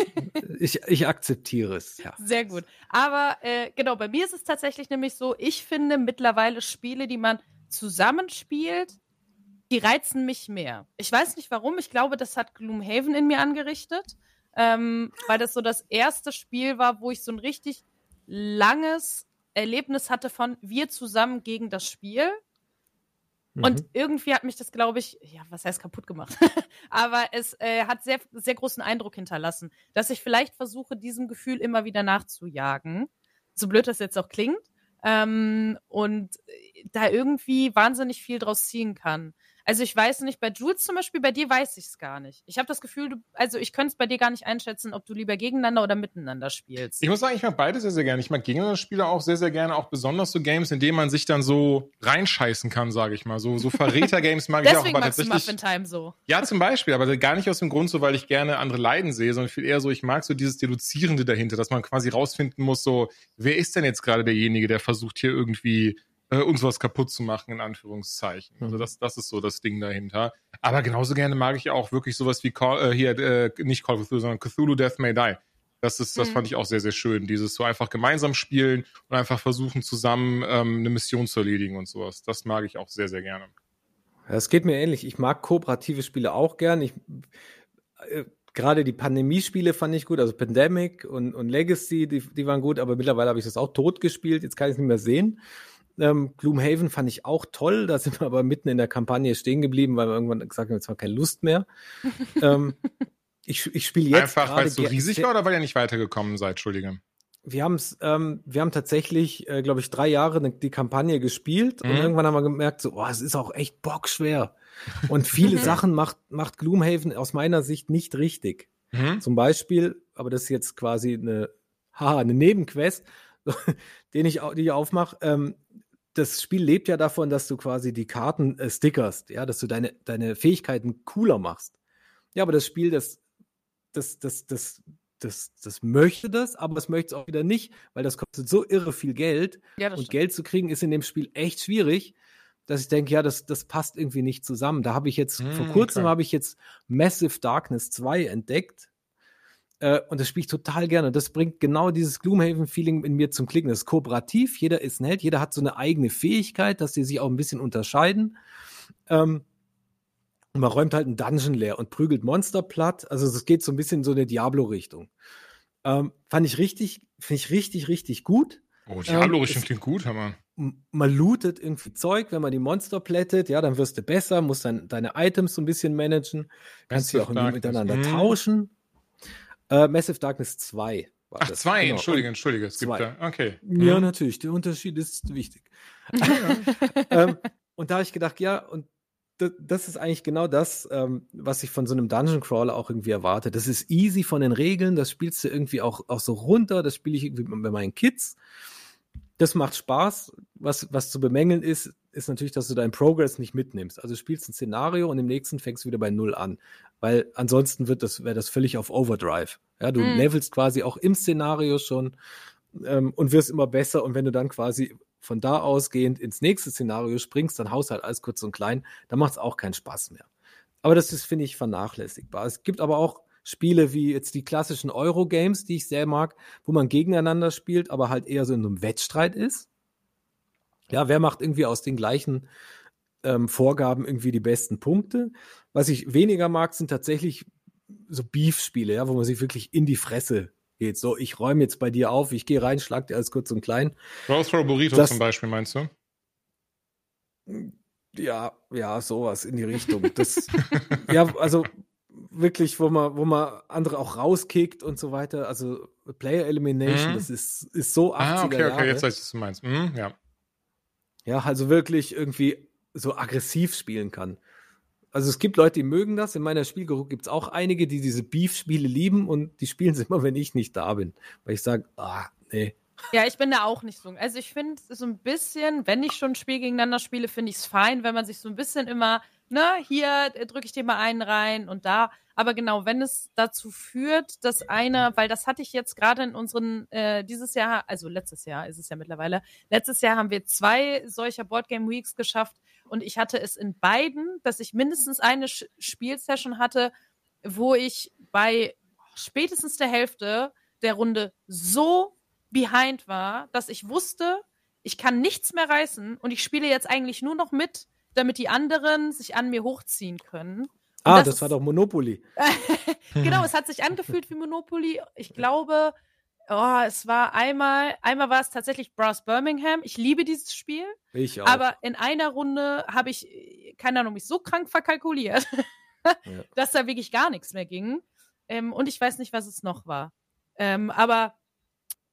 ich, ich akzeptiere es. Ja. Sehr gut. Aber äh, genau, bei mir ist es tatsächlich nämlich so, ich finde mittlerweile Spiele, die man zusammenspielt, die reizen mich mehr. Ich weiß nicht warum. Ich glaube, das hat Gloomhaven in mir angerichtet, ähm, weil das so das erste Spiel war, wo ich so ein richtig langes Erlebnis hatte von wir zusammen gegen das Spiel. Und mhm. irgendwie hat mich das, glaube ich, ja, was heißt kaputt gemacht? Aber es äh, hat sehr, sehr großen Eindruck hinterlassen, dass ich vielleicht versuche, diesem Gefühl immer wieder nachzujagen. So blöd das jetzt auch klingt. Ähm, und äh, da irgendwie wahnsinnig viel draus ziehen kann. Also ich weiß nicht, bei Jules zum Beispiel, bei dir weiß ich es gar nicht. Ich habe das Gefühl, du, also ich könnte es bei dir gar nicht einschätzen, ob du lieber gegeneinander oder miteinander spielst. Ich muss sagen, ich mag beide sehr, sehr gerne. Ich mag gegeneinander Spiele auch sehr, sehr gerne, auch besonders so Games, in denen man sich dann so reinscheißen kann, sage ich mal. So, so Verräter-Games mag ich auch. Aber magst du Muffin Time so. Ja, zum Beispiel, aber gar nicht aus dem Grund so, weil ich gerne andere leiden sehe, sondern viel eher so, ich mag so dieses Deduzierende dahinter, dass man quasi rausfinden muss, so, wer ist denn jetzt gerade derjenige, der versucht hier irgendwie äh, uns was kaputt zu machen, in Anführungszeichen. Also mhm. das, das ist so das Ding dahinter. Aber genauso gerne mag ich auch wirklich sowas wie Call, äh, hier, äh, nicht Call of Cthulhu, sondern Cthulhu Death May Die. Das ist, das mhm. fand ich auch sehr, sehr schön. Dieses so einfach gemeinsam spielen und einfach versuchen, zusammen ähm, eine Mission zu erledigen und sowas. Das mag ich auch sehr, sehr gerne. Das geht mir ähnlich. Ich mag kooperative Spiele auch gern. Ich, äh, gerade die Pandemie-Spiele fand ich gut, also Pandemic und, und Legacy, die, die waren gut, aber mittlerweile habe ich das auch tot gespielt. Jetzt kann ich es nicht mehr sehen. Ähm, Gloomhaven fand ich auch toll. Da sind wir aber mitten in der Kampagne stehen geblieben, weil wir irgendwann gesagt haben, jetzt haben wir keine Lust mehr. ähm, ich ich spiele jetzt. Einfach, weil es so riesig war oder weil ihr nicht weitergekommen seid? Entschuldige. Wir haben es, ähm, wir haben tatsächlich, äh, glaube ich, drei Jahre ne, die Kampagne gespielt mhm. und irgendwann haben wir gemerkt, so, oh, es ist auch echt bockschwer. Und viele Sachen macht, macht Gloomhaven aus meiner Sicht nicht richtig. Mhm. Zum Beispiel, aber das ist jetzt quasi eine, haha, eine Nebenquest, den ich, die ich aufmache. Ähm, das Spiel lebt ja davon, dass du quasi die Karten äh, stickerst, ja, dass du deine, deine Fähigkeiten cooler machst. Ja, aber das Spiel, das, das, das, das, das, das möchte das, aber es möchte es auch wieder nicht, weil das kostet so irre viel Geld. Ja, und stimmt. Geld zu kriegen ist in dem Spiel echt schwierig, dass ich denke, ja, das, das passt irgendwie nicht zusammen. Da habe ich jetzt, hm, vor kurzem habe ich jetzt Massive Darkness 2 entdeckt. Äh, und das spiele ich total gerne. Das bringt genau dieses Gloomhaven-Feeling in mir zum Klicken. Das ist kooperativ, jeder ist nett, jeder hat so eine eigene Fähigkeit, dass sie sich auch ein bisschen unterscheiden. Ähm, Und man räumt halt einen Dungeon leer und prügelt Monster platt. Also es geht so ein bisschen in so eine Diablo-Richtung. Ähm, fand ich richtig, finde ich richtig, richtig gut. Oh, Diablo-Richtung ähm, klingt gut, Hammer. Man lootet irgendwie Zeug, wenn man die Monster plättet, ja, dann wirst du besser, musst dann deine Items so ein bisschen managen, kannst sie auch miteinander mhm. tauschen. Äh, Massive Darkness 2. Ach, das. zwei, genau. entschuldige, entschuldige. Es zwei. gibt da, okay. Ja, mhm. natürlich, der Unterschied ist wichtig. ähm, und da habe ich gedacht, ja, und das ist eigentlich genau das, ähm, was ich von so einem Dungeon Crawler auch irgendwie erwarte. Das ist easy von den Regeln, das spielst du irgendwie auch, auch so runter, das spiele ich irgendwie bei meinen Kids. Das macht Spaß. Was, was zu bemängeln ist, ist natürlich, dass du deinen Progress nicht mitnimmst. Also du spielst ein Szenario und im nächsten fängst du wieder bei Null an. Weil ansonsten wird das, wäre das völlig auf Overdrive. Ja, du mm. levelst quasi auch im Szenario schon ähm, und wirst immer besser. Und wenn du dann quasi von da ausgehend ins nächste Szenario springst, dann haust halt alles kurz und klein, dann macht es auch keinen Spaß mehr. Aber das ist, finde ich, vernachlässigbar. Es gibt aber auch Spiele wie jetzt die klassischen Euro-Games, die ich sehr mag, wo man gegeneinander spielt, aber halt eher so in einem Wettstreit ist. Ja, wer macht irgendwie aus den gleichen ähm, Vorgaben irgendwie die besten Punkte? Was ich weniger mag, sind tatsächlich so Beef-Spiele, ja, wo man sich wirklich in die Fresse geht. So, ich räume jetzt bei dir auf, ich gehe rein, schlag dir alles kurz und klein. Rothrow Burrito das, zum Beispiel, meinst du? Ja, ja, sowas in die Richtung. Das, ja, also wirklich, wo man, wo man andere auch rauskickt und so weiter. Also Player Elimination, mhm. das ist, ist so 80er Ah, okay, okay, Jahre. jetzt weiß ich, was du meinst. Mhm, ja. Ja, also wirklich irgendwie so aggressiv spielen kann. Also es gibt Leute, die mögen das. In meiner Spielgruppe gibt es auch einige, die diese Beef-Spiele lieben und die spielen sie immer, wenn ich nicht da bin. Weil ich sage, ah, nee. Ja, ich bin da auch nicht so. Also ich finde so ein bisschen, wenn ich schon ein Spiel gegeneinander spiele, finde ich es fein, wenn man sich so ein bisschen immer, ne, hier drücke ich dir mal einen rein und da. Aber genau, wenn es dazu führt, dass einer, weil das hatte ich jetzt gerade in unseren, äh, dieses Jahr, also letztes Jahr ist es ja mittlerweile, letztes Jahr haben wir zwei solcher Boardgame Weeks geschafft, und ich hatte es in beiden, dass ich mindestens eine Spielsession hatte, wo ich bei spätestens der Hälfte der Runde so behind war, dass ich wusste, ich kann nichts mehr reißen und ich spiele jetzt eigentlich nur noch mit, damit die anderen sich an mir hochziehen können. ah, das, das war doch Monopoly. genau, es hat sich angefühlt wie Monopoly. Ich glaube, Oh, es war einmal, einmal war es tatsächlich Brass Birmingham. Ich liebe dieses Spiel. Ich auch. Aber in einer Runde habe ich, keine Ahnung, mich so krank verkalkuliert, ja. dass da wirklich gar nichts mehr ging. Ähm, und ich weiß nicht, was es noch war. Ähm, aber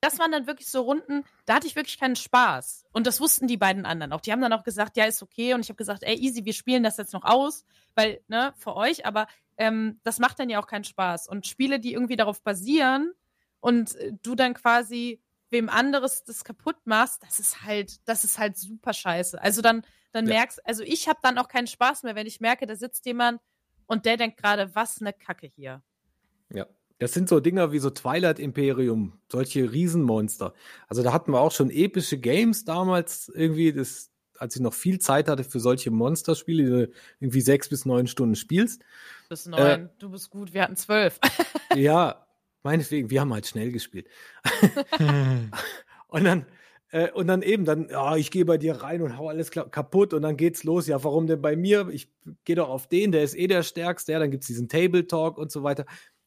das waren dann wirklich so Runden, da hatte ich wirklich keinen Spaß. Und das wussten die beiden anderen auch. Die haben dann auch gesagt, ja, ist okay. Und ich habe gesagt, ey, easy, wir spielen das jetzt noch aus, weil, ne, für euch, aber ähm, das macht dann ja auch keinen Spaß. Und Spiele, die irgendwie darauf basieren, und äh, du dann quasi wem anderes das kaputt machst, das ist halt, das ist halt super scheiße. Also dann, dann ja. merkst, also ich habe dann auch keinen Spaß mehr, wenn ich merke, da sitzt jemand und der denkt gerade, was eine Kacke hier. Ja. Das sind so Dinger wie so Twilight Imperium, solche Riesenmonster. Also da hatten wir auch schon epische Games damals irgendwie, das, als ich noch viel Zeit hatte für solche Monsterspiele, die du irgendwie sechs bis neun Stunden spielst. Bis neun, äh, du bist gut, wir hatten zwölf. ja, Meinetwegen, wir haben halt schnell gespielt. und dann, äh, und dann eben, dann, ja, ich gehe bei dir rein und hau alles kaputt und dann geht's los. Ja, warum denn bei mir? Ich gehe doch auf den, der ist eh der Stärkste. Ja, dann gibt's diesen Table Talk und so weiter.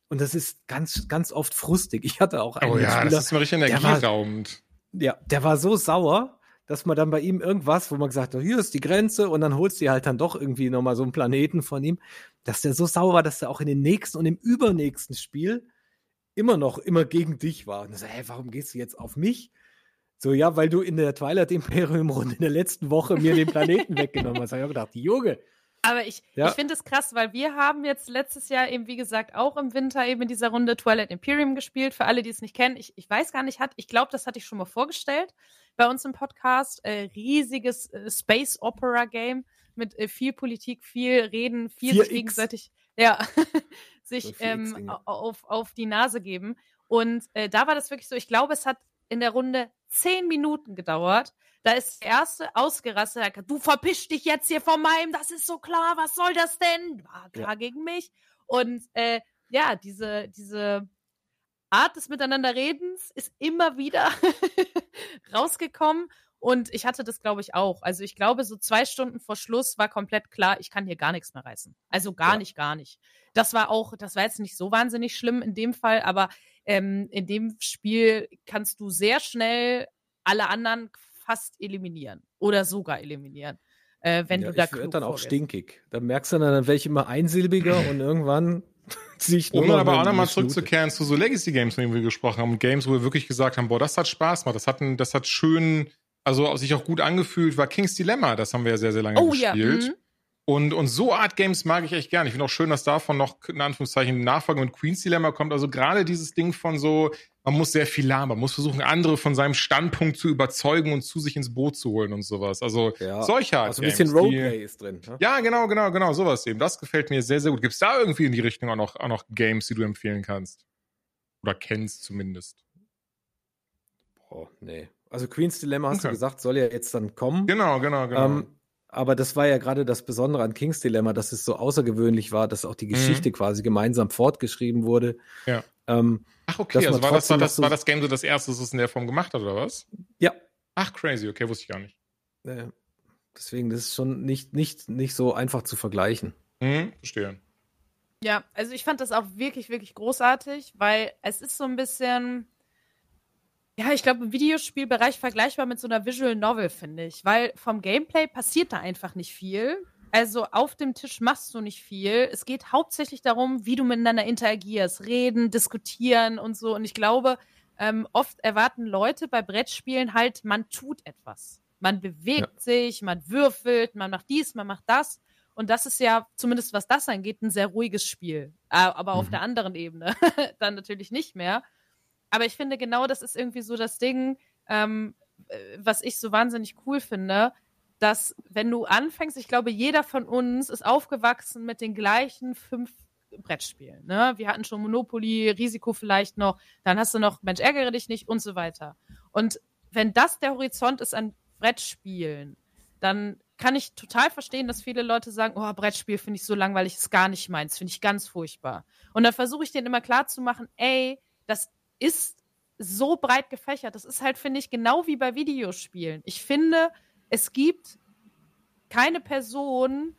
Und das ist ganz, ganz oft frustig. Ich hatte auch einen Oh ja, Spieler, das ist mal richtig energieraubend. Ja, der war so sauer, dass man dann bei ihm irgendwas, wo man gesagt hat, hier ist die Grenze und dann holst du halt dann doch irgendwie nochmal so einen Planeten von ihm, dass der so sauer war, dass er auch in den nächsten und im übernächsten Spiel immer noch immer gegen dich war. Und ich so, hey, warum gehst du jetzt auf mich? So, ja, weil du in der Twilight Imperium Runde in der letzten Woche mir den Planeten weggenommen hast. Da habe ich gedacht, Junge. Aber ich, ja. ich finde es krass, weil wir haben jetzt letztes Jahr eben, wie gesagt, auch im Winter eben in dieser Runde Twilight Imperium gespielt. Für alle, die es nicht kennen, ich, ich weiß gar nicht, hat, ich glaube, das hatte ich schon mal vorgestellt bei uns im Podcast. Äh, riesiges äh, Space Opera Game mit äh, viel Politik, viel Reden, viel sich gegenseitig. Ja. sich ähm, auf, auf die Nase geben. Und äh, da war das wirklich so, ich glaube, es hat in der Runde zehn Minuten gedauert. Da ist der erste ausgerastet, du verpisch dich jetzt hier von meinem, das ist so klar, was soll das denn? War klar ja. gegen mich. Und äh, ja, diese, diese Art des Miteinanderredens ist immer wieder rausgekommen. Und ich hatte das, glaube ich, auch. Also ich glaube, so zwei Stunden vor Schluss war komplett klar, ich kann hier gar nichts mehr reißen. Also gar Ja. nicht, gar nicht. Das war auch, das war jetzt nicht so wahnsinnig schlimm in dem Fall, aber ähm, in dem Spiel kannst du sehr schnell alle anderen fast eliminieren oder sogar eliminieren, äh, wenn ja, du da ich klug dann auch stinkig. Da merkst du dann, dann werde ich immer einsilbiger und irgendwann ziehe ich nur Um aber auch nochmal zurückzukehren zu so Legacy-Games, von denen wir gesprochen haben. Games, wo wir wirklich gesagt haben, boah, das hat Spaß gemacht. Das hat, ein, das hat schön, also sich auch gut angefühlt, war King's Dilemma. Das haben wir ja sehr, sehr lange Oh ja. gespielt. mhm. Und, und so Art Games mag ich echt gerne. Ich finde auch schön, dass davon noch, in Anführungszeichen, Nachfolger mit Queen's Dilemma kommt. Also gerade dieses Ding von so, man muss sehr viel lernen, man muss versuchen, andere von seinem Standpunkt zu überzeugen und zu sich ins Boot zu holen und sowas. Also Ja, solche Art Also ein bisschen die- Roleplay ist drin. Ne? Ja, genau, genau, genau, sowas eben. Das gefällt mir sehr, sehr gut. Gibt's da irgendwie in die Richtung auch noch, auch noch Games, die du empfehlen kannst? Oder kennst zumindest? Boah, nee. Also Queen's Dilemma hast du Okay. gesagt, soll ja jetzt dann kommen. Genau, genau, genau. Ähm, aber das war ja gerade das Besondere an King's Dilemma, dass es so außergewöhnlich war, dass auch die Geschichte quasi gemeinsam fortgeschrieben wurde. Mhm. Ja. Ähm, Ach, okay, also war das, war, das, so- war das Game so das erste, das es in der Form gemacht hat, oder was? ja. Ach, crazy, okay, wusste ich gar nicht. Äh, deswegen, das ist schon nicht, nicht, nicht so einfach zu vergleichen. Hm, verstehe. Ja, also ich fand das auch wirklich, wirklich großartig, weil es ist so ein bisschen, ja, ich glaube, im Videospielbereich vergleichbar mit so einer Visual Novel, finde ich, weil vom Gameplay passiert da einfach nicht viel. Also auf dem Tisch machst du nicht viel. Es geht hauptsächlich darum, wie du miteinander interagierst, reden, diskutieren und so. Und ich glaube, ähm, oft erwarten Leute bei Brettspielen halt, man tut etwas. Man bewegt sich, man würfelt, man macht dies, man macht das. Und das ist ja, zumindest was das angeht, ein sehr ruhiges Spiel. Aber auf Mhm. der anderen Ebene dann natürlich nicht mehr. Aber ich finde, genau das ist irgendwie so das Ding, ähm, äh, was ich so wahnsinnig cool finde, dass wenn du anfängst, ich glaube, jeder von uns ist aufgewachsen mit den gleichen fünf Brettspielen. Ne? Wir hatten schon Monopoly, Risiko vielleicht noch, dann hast du noch Mensch, ärgere dich nicht und so weiter. Und wenn das der Horizont ist an Brettspielen, dann kann ich total verstehen, dass viele Leute sagen, oh, Brettspiel finde ich so langweilig, ist gar nicht meins, finde ich ganz furchtbar. Und dann versuche ich denen immer klar zu machen, ey, das ist so breit gefächert. Das ist halt, finde ich, genau wie bei Videospielen. Ich finde, es gibt keine Person,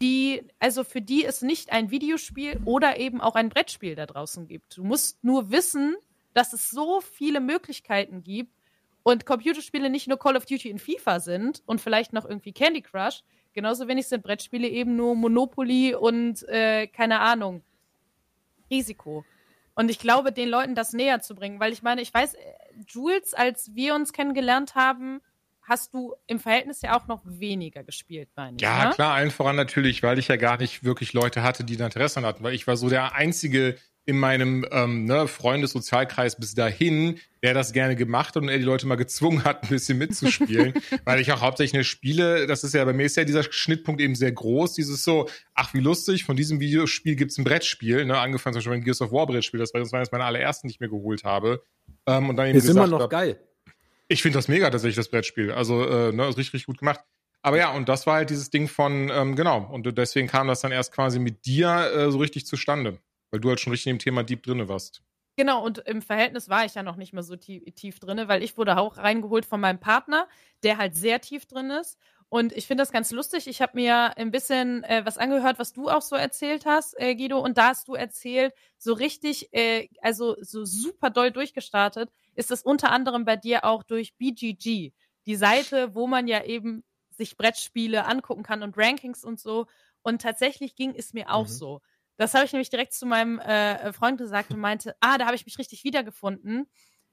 die, also für die es nicht ein Videospiel oder eben auch ein Brettspiel da draußen gibt. Du musst nur wissen, dass es so viele Möglichkeiten gibt und Computerspiele nicht nur Call of Duty und FIFA sind und vielleicht noch irgendwie Candy Crush. Genauso wenig sind Brettspiele eben nur Monopoly und äh, keine Ahnung, Risiko. Und ich glaube, den Leuten das näher zu bringen, weil ich meine, ich weiß, Jules, als wir uns kennengelernt haben, hast du im Verhältnis ja auch noch weniger gespielt, meine ich. Ja, ne? klar, allen voran natürlich, weil ich ja gar nicht wirklich Leute hatte, die da Interesse an hatten, weil ich war so der Einzige in meinem ähm, ne, Freundessozialkreis bis dahin, der das gerne gemacht hat und er die Leute mal gezwungen hat, ein bisschen mitzuspielen, weil ich auch hauptsächlich eine Spiele, das ist ja bei mir ist ja dieser Schnittpunkt eben sehr groß, dieses so, ach wie lustig, von diesem Videospiel gibt's ein Brettspiel, ne, angefangen zum Beispiel mit Gears of War Brettspiel, das war das eines meiner allerersten, die ich mir geholt habe. Ähm, und dann eben Ist immer gesagt noch hab, geil. ich finde das mega tatsächlich, das Brettspiel. Also, äh, ne, ist richtig, richtig gut gemacht. Aber ja, und das war halt dieses Ding von, ähm, genau, und deswegen kam das dann erst quasi mit dir äh, so richtig zustande. Weil du halt schon richtig im Thema Deep drinne warst. Genau, und im Verhältnis war ich ja noch nicht mehr so tief, tief drin, weil ich wurde auch reingeholt von meinem Partner, der halt sehr tief drin ist. Und ich finde das ganz lustig. Ich habe mir ein bisschen äh, was angehört, was du auch so erzählt hast, äh, Guido. Und da hast du erzählt, so richtig, äh, also so super doll durchgestartet, ist es unter anderem bei dir auch durch BGG, die Seite, wo man ja eben sich Brettspiele angucken kann und Rankings und so. Und tatsächlich ging es mir auch Mhm. so. Das habe ich nämlich direkt zu meinem äh, Freund gesagt und meinte, ah, da habe ich mich richtig wiedergefunden,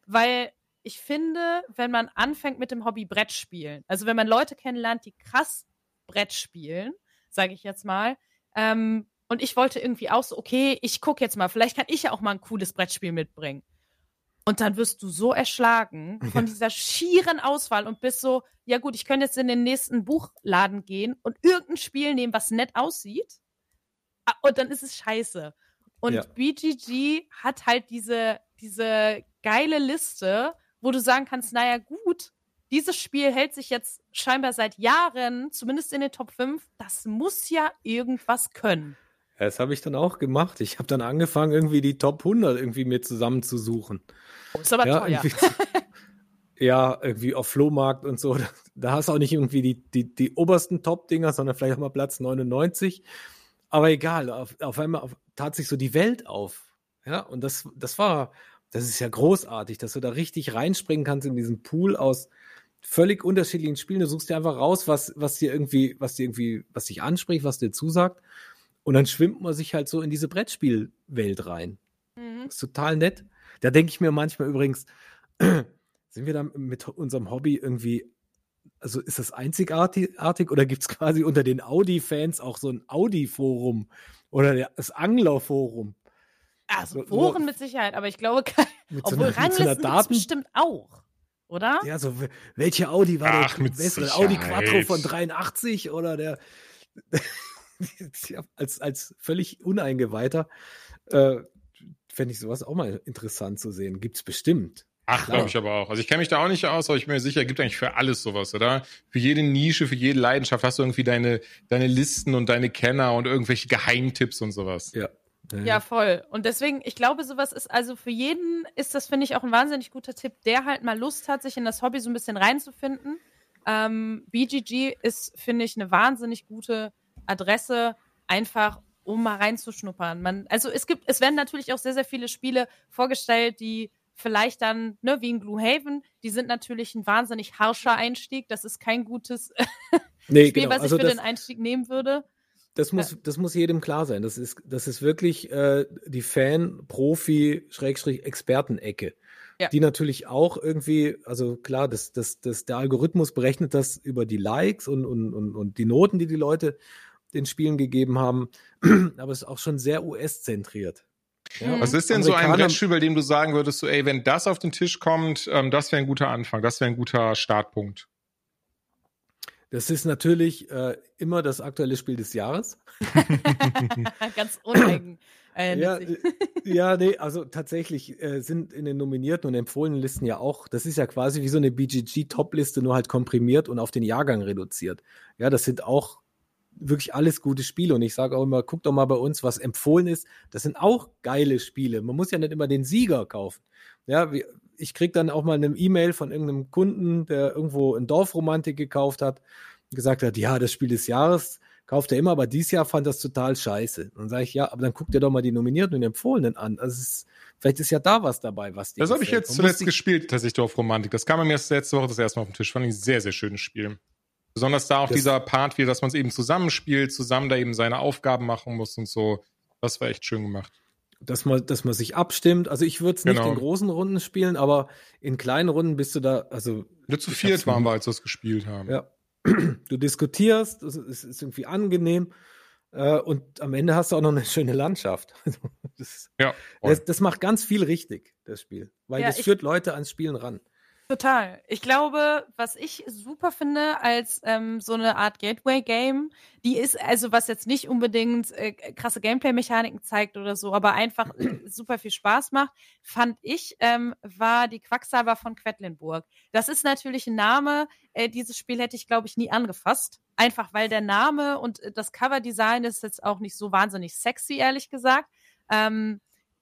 weil ich finde, wenn man anfängt mit dem Hobby Brettspielen, also wenn man Leute kennenlernt, die krass Brett spielen, sage ich jetzt mal, ähm, und ich wollte irgendwie auch so, okay, ich gucke jetzt mal, vielleicht kann ich ja auch mal ein cooles Brettspiel mitbringen. Und dann wirst du so erschlagen von dieser schieren Auswahl und bist so, ja gut, ich könnte jetzt in den nächsten Buchladen gehen und irgendein Spiel nehmen, was nett aussieht. Ah, Und dann ist es scheiße. Und Ja. BGG hat halt diese, diese geile Liste, wo du sagen kannst, naja, gut, dieses Spiel hält sich jetzt scheinbar seit Jahren, zumindest in den Top 5. Das muss ja irgendwas können. Das habe ich dann auch gemacht. Ich habe dann angefangen, irgendwie die Top 100 irgendwie mir zusammenzusuchen. Oh, ist aber ja, teuer. irgendwie zu- ja, irgendwie auf Flohmarkt und so. Da hast du auch nicht irgendwie die, die, die obersten Top-Dinger, sondern vielleicht auch mal Platz 99. Aber egal, auf, auf einmal auf, tat sich so die Welt auf. Ja, und das, das war, das ist ja großartig, dass du da richtig reinspringen kannst in diesen Pool aus völlig unterschiedlichen Spielen. Du suchst dir einfach raus, was, was dir irgendwie, was dir irgendwie, was dich anspricht, was dir zusagt. Und dann schwimmt man sich halt so in diese Brettspielwelt rein. Mhm. Das ist total nett. Da denke ich mir manchmal übrigens, sind wir dann mit unserem Hobby irgendwie, also ist das einzigartig oder gibt es quasi unter den Audi-Fans auch so ein Audi-Forum oder das Angler-Forum? Also Foren mit Sicherheit, aber ich glaube, obwohl so Ranglisten Daten bestimmt auch, oder? Ja, so welche Audi war Ach, der bessere? Sicherheit. Audi Quattro von 83 oder der als, als völlig Uneingeweihter äh, fände ich sowas auch mal interessant zu sehen. Gibt es bestimmt. Ach, glaube ich aber auch. Also ich kenne mich da auch nicht aus, aber ich bin mir sicher, es gibt eigentlich für alles sowas, oder? Für jede Nische, für jede Leidenschaft hast du irgendwie deine, deine Listen und deine Kenner und irgendwelche Geheimtipps und sowas. Ja. Ja, voll. Und deswegen, ich glaube, sowas ist also für jeden ist das, finde ich, auch ein wahnsinnig guter Tipp, der halt mal Lust hat, sich in das Hobby so ein bisschen reinzufinden. Ähm, BGG ist, finde ich, eine wahnsinnig gute Adresse, einfach um mal reinzuschnuppern. Man, also es gibt, es werden natürlich auch sehr, sehr viele Spiele vorgestellt, die vielleicht dann, ne, wie in Gloomhaven, die sind natürlich ein wahnsinnig harscher Einstieg. Das ist kein gutes nee, Spiel, genau. was ich also für das, den Einstieg nehmen würde. Das muss, das muss jedem klar sein. Das ist, das ist wirklich äh, die Fan-Profi-Experten-Ecke. Ja. Die natürlich auch irgendwie, also klar, das, das, das, der Algorithmus berechnet das über die Likes und, und, und, und die Noten, die die Leute den Spielen gegeben haben, aber es ist auch schon sehr US-zentriert. Ja, Was ist denn so ein Brettspiel, bei dem du sagen würdest, so, ey, wenn das auf den Tisch kommt, ähm, das wäre ein guter Anfang, das wäre ein guter Startpunkt? Das ist natürlich äh, immer das aktuelle Spiel des Jahres. Ganz uneigen. Äh, ja, äh, ja, nee, also tatsächlich äh, sind in den nominierten und empfohlenen Listen ja auch, das ist ja quasi wie so eine BGG-Top-Liste, nur halt komprimiert und auf den Jahrgang reduziert. Ja, das sind auch wirklich alles gute Spiele. Und ich sage auch immer, guckt doch mal bei uns, was empfohlen ist. Das sind auch geile Spiele. Man muss ja nicht immer den Sieger kaufen. Ja, ich kriege dann auch mal eine E-Mail von irgendeinem Kunden, der irgendwo ein Dorfromantik gekauft hat, und gesagt hat, ja, das Spiel des Jahres kauft er immer, aber dieses Jahr fand das total scheiße. Dann sage ich, ja, aber dann guckt ihr doch mal die Nominierten und Empfohlenen an. Also ist, vielleicht ist ja da was dabei, was die. Das habe ich jetzt zuletzt gespielt, tatsächlich Dorfromantik. Das kam mir erst letzte Woche das erste Mal auf den Tisch. Fand ich ein sehr, sehr schönes Spiel. Besonders da auch das, dieser Part, wie dass man es eben zusammenspielt, zusammen da eben seine Aufgaben machen muss und so. Das war echt schön gemacht. Dass man, dass man sich abstimmt. Also ich würde es nicht genau. in großen Runden spielen, aber in kleinen Runden bist du da, also. Nur zu viert waren wir, als wir es gespielt haben. Ja. Du diskutierst, es ist irgendwie angenehm. Äh, und am Ende hast du auch noch eine schöne Landschaft. das, ja, das, das, macht ganz viel richtig, das Spiel. Weil ja, das führt Leute ans Spielen ran. Total. Ich glaube, was ich super finde als ähm, so eine Art Gateway-Game, die ist, also was jetzt nicht unbedingt äh, krasse Gameplay-Mechaniken zeigt oder so, aber einfach super viel Spaß macht, fand ich, ähm, war die Quacksalber von Quedlinburg. Das ist natürlich ein Name, äh, dieses Spiel hätte ich, glaube ich, nie angefasst. Einfach weil der Name und äh, das Cover-Design ist jetzt auch nicht so wahnsinnig sexy, ehrlich gesagt. Ähm,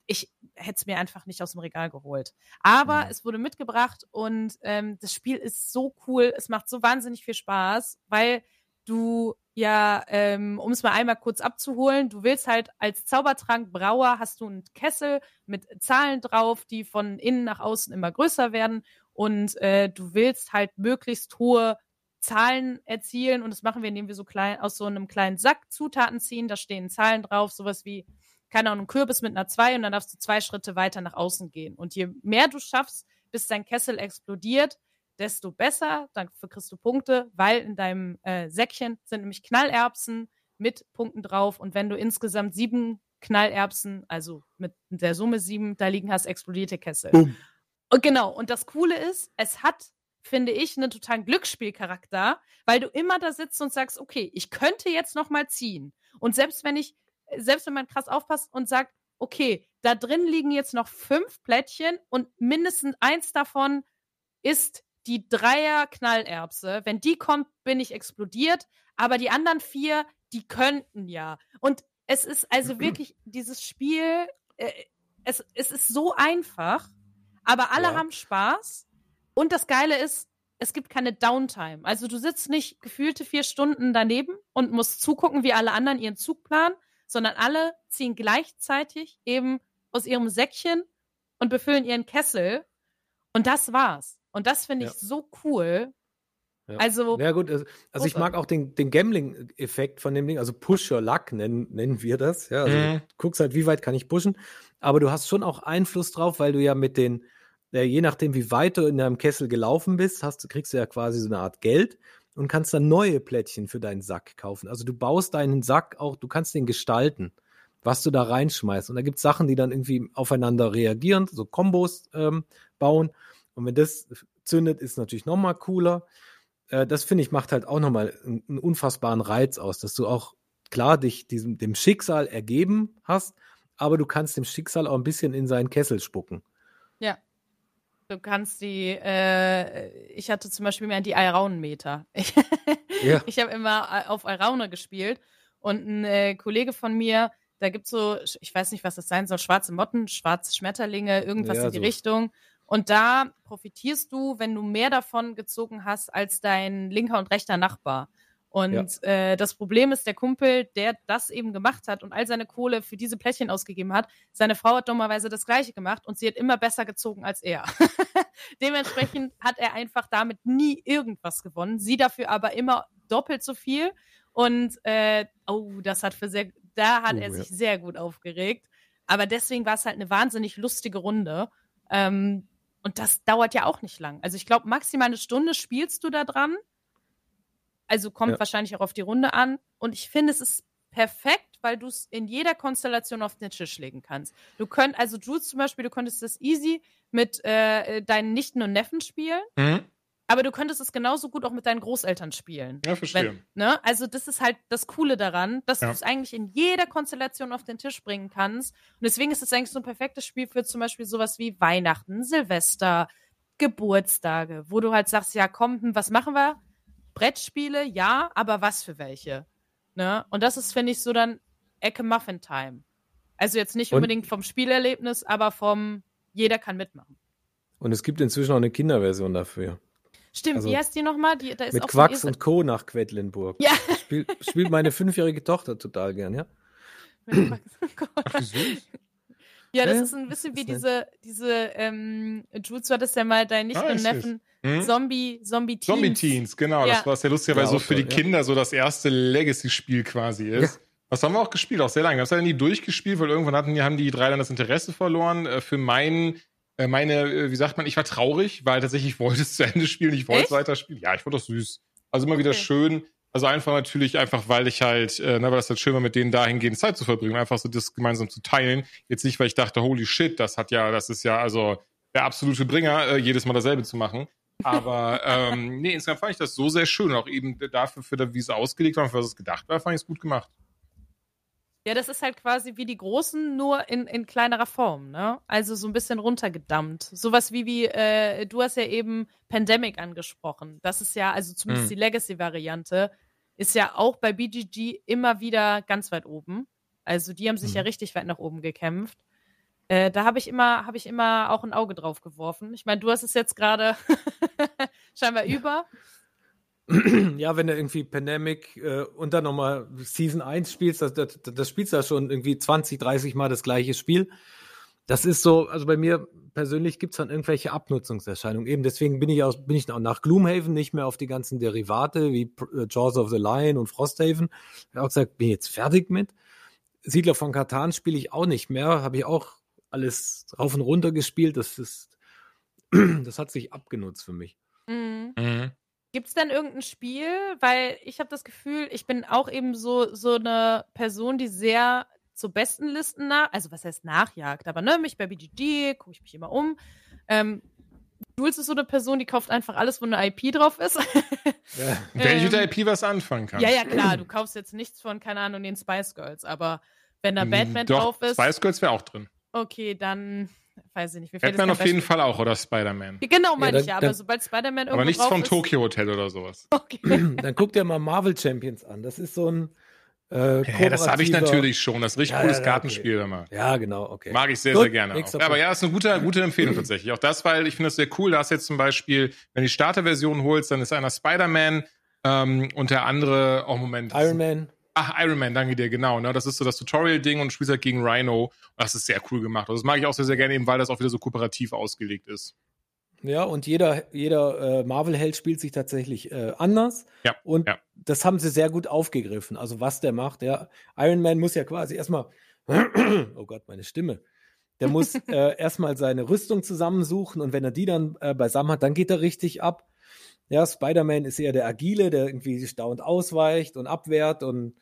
ich hätte es mir einfach nicht aus dem Regal geholt. Aber mhm. es wurde mitgebracht und ähm, das Spiel ist so cool, es macht so wahnsinnig viel Spaß, weil du ja, ähm, um es mal einmal kurz abzuholen, du willst halt als Zaubertrankbrauer hast du einen Kessel mit Zahlen drauf, die von innen nach außen immer größer werden und äh, du willst halt möglichst hohe Zahlen erzielen und das machen wir, indem wir so klein aus so einem kleinen Sack Zutaten ziehen, da stehen Zahlen drauf, sowas wie keine Ahnung, Kürbis mit einer 2 und dann darfst du zwei Schritte weiter nach außen gehen. Und je mehr du schaffst, bis dein Kessel explodiert, desto besser. Dafür kriegst du Punkte, weil in deinem äh, Säckchen sind nämlich Knallerbsen mit Punkten drauf. Und wenn du insgesamt sieben Knallerbsen, also mit der Summe sieben, da liegen hast, explodiert der Kessel. Boom. Und genau, und das Coole ist, es hat, finde ich, einen totalen Glücksspielcharakter, weil du immer da sitzt und sagst, okay, ich könnte jetzt noch mal ziehen. Und selbst wenn ich selbst wenn man krass aufpasst und sagt, okay, da drin liegen jetzt noch fünf Plättchen und mindestens eins davon ist die Dreier Knallerbse. Wenn die kommt, bin ich explodiert. Aber die anderen vier, die könnten ja. Und es ist also wirklich dieses Spiel, äh, es, es ist so einfach, aber alle ja. haben Spaß. Und das Geile ist, es gibt keine Downtime. Also du sitzt nicht gefühlte vier Stunden daneben und musst zugucken, wie alle anderen ihren Zug planen, sondern alle ziehen gleichzeitig eben aus ihrem Säckchen und befüllen ihren Kessel. Und das war's. Und das finde ich ja. so cool. Ja. Also, ja gut, also, also ich mag auch den, den Gambling-Effekt von dem Ding, also Push Your Luck nennen, nennen wir das. Ja, also mhm. du guckst halt, wie weit kann ich pushen, aber du hast schon auch Einfluss drauf, weil du ja mit den, ja, je nachdem, wie weit du in deinem Kessel gelaufen bist, hast, kriegst du ja quasi so eine Art Geld und kannst dann neue Plättchen für deinen Sack kaufen. Also du baust deinen Sack auch, du kannst den gestalten, was du da reinschmeißt. Und da gibt es Sachen, die dann irgendwie aufeinander reagieren, so Kombos ähm, bauen. Und wenn das zündet, ist natürlich noch mal cooler. Äh, das finde ich macht halt auch noch mal einen, einen, unfassbaren Reiz aus, dass du auch klar dich diesem dem Schicksal ergeben hast, aber du kannst dem Schicksal auch ein bisschen in seinen Kessel spucken. Ja. Du kannst die, äh, ich hatte zum Beispiel mehr die Alraunenmeter. Ich, ja. ich habe immer äh, auf Alraune gespielt und ein äh, Kollege von mir, da gibt es so, ich weiß nicht, was das sein soll, schwarze Motten, schwarze Schmetterlinge, irgendwas ja, in die so. Richtung. Und da profitierst du, wenn du mehr davon gezogen hast als dein linker und rechter Nachbar. Und ja. äh, das Problem ist, der Kumpel, der das eben gemacht hat und all seine Kohle für diese Plättchen ausgegeben hat, seine Frau hat dummerweise das gleiche gemacht und sie hat immer besser gezogen als er. Dementsprechend hat er einfach damit nie irgendwas gewonnen, sie dafür aber immer doppelt so viel. Und äh, oh, das hat für sehr, da hat uh, er sich sehr gut aufgeregt. Aber deswegen war es halt eine wahnsinnig lustige Runde. Ähm, und das dauert ja auch nicht lang. Also ich glaube, maximal eine Stunde spielst du da dran. Also kommt ja. wahrscheinlich auch auf die Runde an. Und ich finde, es ist perfekt, weil du es in jeder Konstellation auf den Tisch legen kannst. Du könnt, also Jules zum Beispiel, du könntest das easy mit äh, deinen Nichten und Neffen spielen. Mhm. Aber du könntest es genauso gut auch mit deinen Großeltern spielen. Ja, verstehe. Wenn, ne? Also, das ist halt das Coole daran, dass ja. du es eigentlich in jeder Konstellation auf den Tisch bringen kannst. Und deswegen ist es eigentlich so ein perfektes Spiel für zum Beispiel sowas wie Weihnachten, Silvester, Geburtstage, wo du halt sagst, ja, komm, hm, was machen wir? Brettspiele, ja, aber was für welche? Ne? Und das ist, finde ich, so dann Ecke Muffin Time. Also jetzt nicht Und? unbedingt vom Spielerlebnis, aber vom jeder kann mitmachen. Und es gibt inzwischen auch eine Kinderversion dafür. Stimmt, also, wie heißt die nochmal? Die, da ist mit Quacks und Co. nach Quedlinburg. Ja. Spielt, spielt meine fünfjährige Tochter total gern, ja? Mit Quacks und Co. Ach, süß. Ja, das ja, ist ein bisschen wie diese, diese, ähm, Jules, du hattest ja mal deinen Nichten ah, und Neffen hm? Zombie, Zombie-Teens. Zombie-Teens, genau. Ja. Das war sehr lustig, weil ja, so für die Kinder so das erste Legacy-Spiel quasi ist. Ja. Das haben wir auch gespielt, auch sehr lange. Das haben wir nie durchgespielt, weil irgendwann hatten, haben die drei dann das Interesse verloren. Äh, für meinen äh, meine, äh, wie sagt man, ich war traurig, weil tatsächlich ich wollte es zu Ende spielen, ich wollte es weiterspielen. Ja, ich fand das süß. Also immer wieder okay. schön. Also einfach natürlich einfach, weil ich halt, äh, ne, weil das halt schön war, mit denen dahingehend Zeit zu verbringen, einfach so das gemeinsam zu teilen. Jetzt nicht, weil ich dachte, holy shit, das hat ja, das ist ja also der absolute Bringer, äh, jedes Mal dasselbe zu machen. Aber ähm, nee, insgesamt fand ich das so sehr schön. Auch eben dafür, für, wie es ausgelegt war, für was es gedacht war, fand ich es gut gemacht. Ja, das ist halt quasi wie die Großen, nur in, in kleinerer Form, ne? Also so ein bisschen runtergedammt. Sowas wie, wie, äh, du hast ja eben Pandemic angesprochen. Das ist ja, also zumindest mhm. die Legacy-Variante, ist ja auch bei BGG immer wieder ganz weit oben. Also die haben sich mhm. ja richtig weit nach oben gekämpft. Äh, da habe ich immer, habe ich immer auch ein Auge drauf geworfen. Ich meine, du hast es jetzt gerade scheinbar über. ja, wenn du irgendwie Pandemic äh, und dann nochmal Season 1 spielst, das, das, das spielst du ja schon irgendwie 20, 30 Mal das gleiche Spiel. Das ist so, also bei mir persönlich gibt es dann irgendwelche Abnutzungserscheinungen. Eben deswegen bin ich, aus, bin ich nach Gloomhaven nicht mehr auf die ganzen Derivate wie äh, Jaws of the Lion und Frosthaven. Ich habe auch gesagt, bin jetzt fertig mit. Siedler von Katan spiele ich auch nicht mehr. Habe ich auch alles rauf und runter gespielt. Das ist, das hat sich abgenutzt für mich. Mhm. Mhm. Gibt es denn irgendein Spiel? Weil ich habe das Gefühl, ich bin auch eben so, so eine Person, die sehr zu besten Listen nach, also was heißt nachjagt, aber ne, mich bei BGG gucke ich mich immer um. Ähm, Jules ist so eine Person, die kauft einfach alles, wo eine IP drauf ist. Ja. Wenn ich mit der IP was anfangen kann. Ja, ja, klar, du kaufst jetzt nichts von, keine Ahnung, den Spice Girls, aber wenn da hm, Batman Doch, drauf ist. Spice Girls wäre auch drin. Okay, dann weiß ich nicht. Mir Batman auf jeden Fall auch oder Spider-Man. Genau, meine ja, ich ja, aber sobald Spider-Man irgendwo Aber nichts vom Tokyo Hotel oder sowas. Okay. dann guck dir mal Marvel Champions an. Das ist so ein Äh, ja, das habe ich natürlich schon. Das ist richtig Ja, cooles ja, ja, Kartenspiel immer. Ja, genau, okay. Mag ich sehr, Gut, sehr gerne. Auch. aber ja, ist eine gute, gute Empfehlung tatsächlich. Auch das, weil ich finde das sehr cool. Da hast jetzt zum Beispiel, wenn du die Starterversion holst, dann ist einer Spider-Man ähm, und der andere, oh Moment. Iron Man. Ach, Iron Man, danke dir, genau. Ne? Das ist so das Tutorial-Ding und du spielst halt gegen Rhino. Und das ist sehr cool gemacht. Also das mag ich auch sehr, sehr gerne, eben weil das auch wieder so kooperativ ausgelegt ist. Ja, und jeder, jeder äh, Marvel-Held spielt sich tatsächlich äh, anders. Ja, Und ja. das haben sie sehr gut aufgegriffen. Also was der macht, ja. Iron Man muss ja quasi erstmal, oh Gott, meine Stimme. Der muss äh, erstmal seine Rüstung zusammensuchen und wenn er die dann äh, beisammen hat, dann geht er richtig ab. Ja, Spider-Man ist eher der Agile, der irgendwie stauend ausweicht und abwehrt und,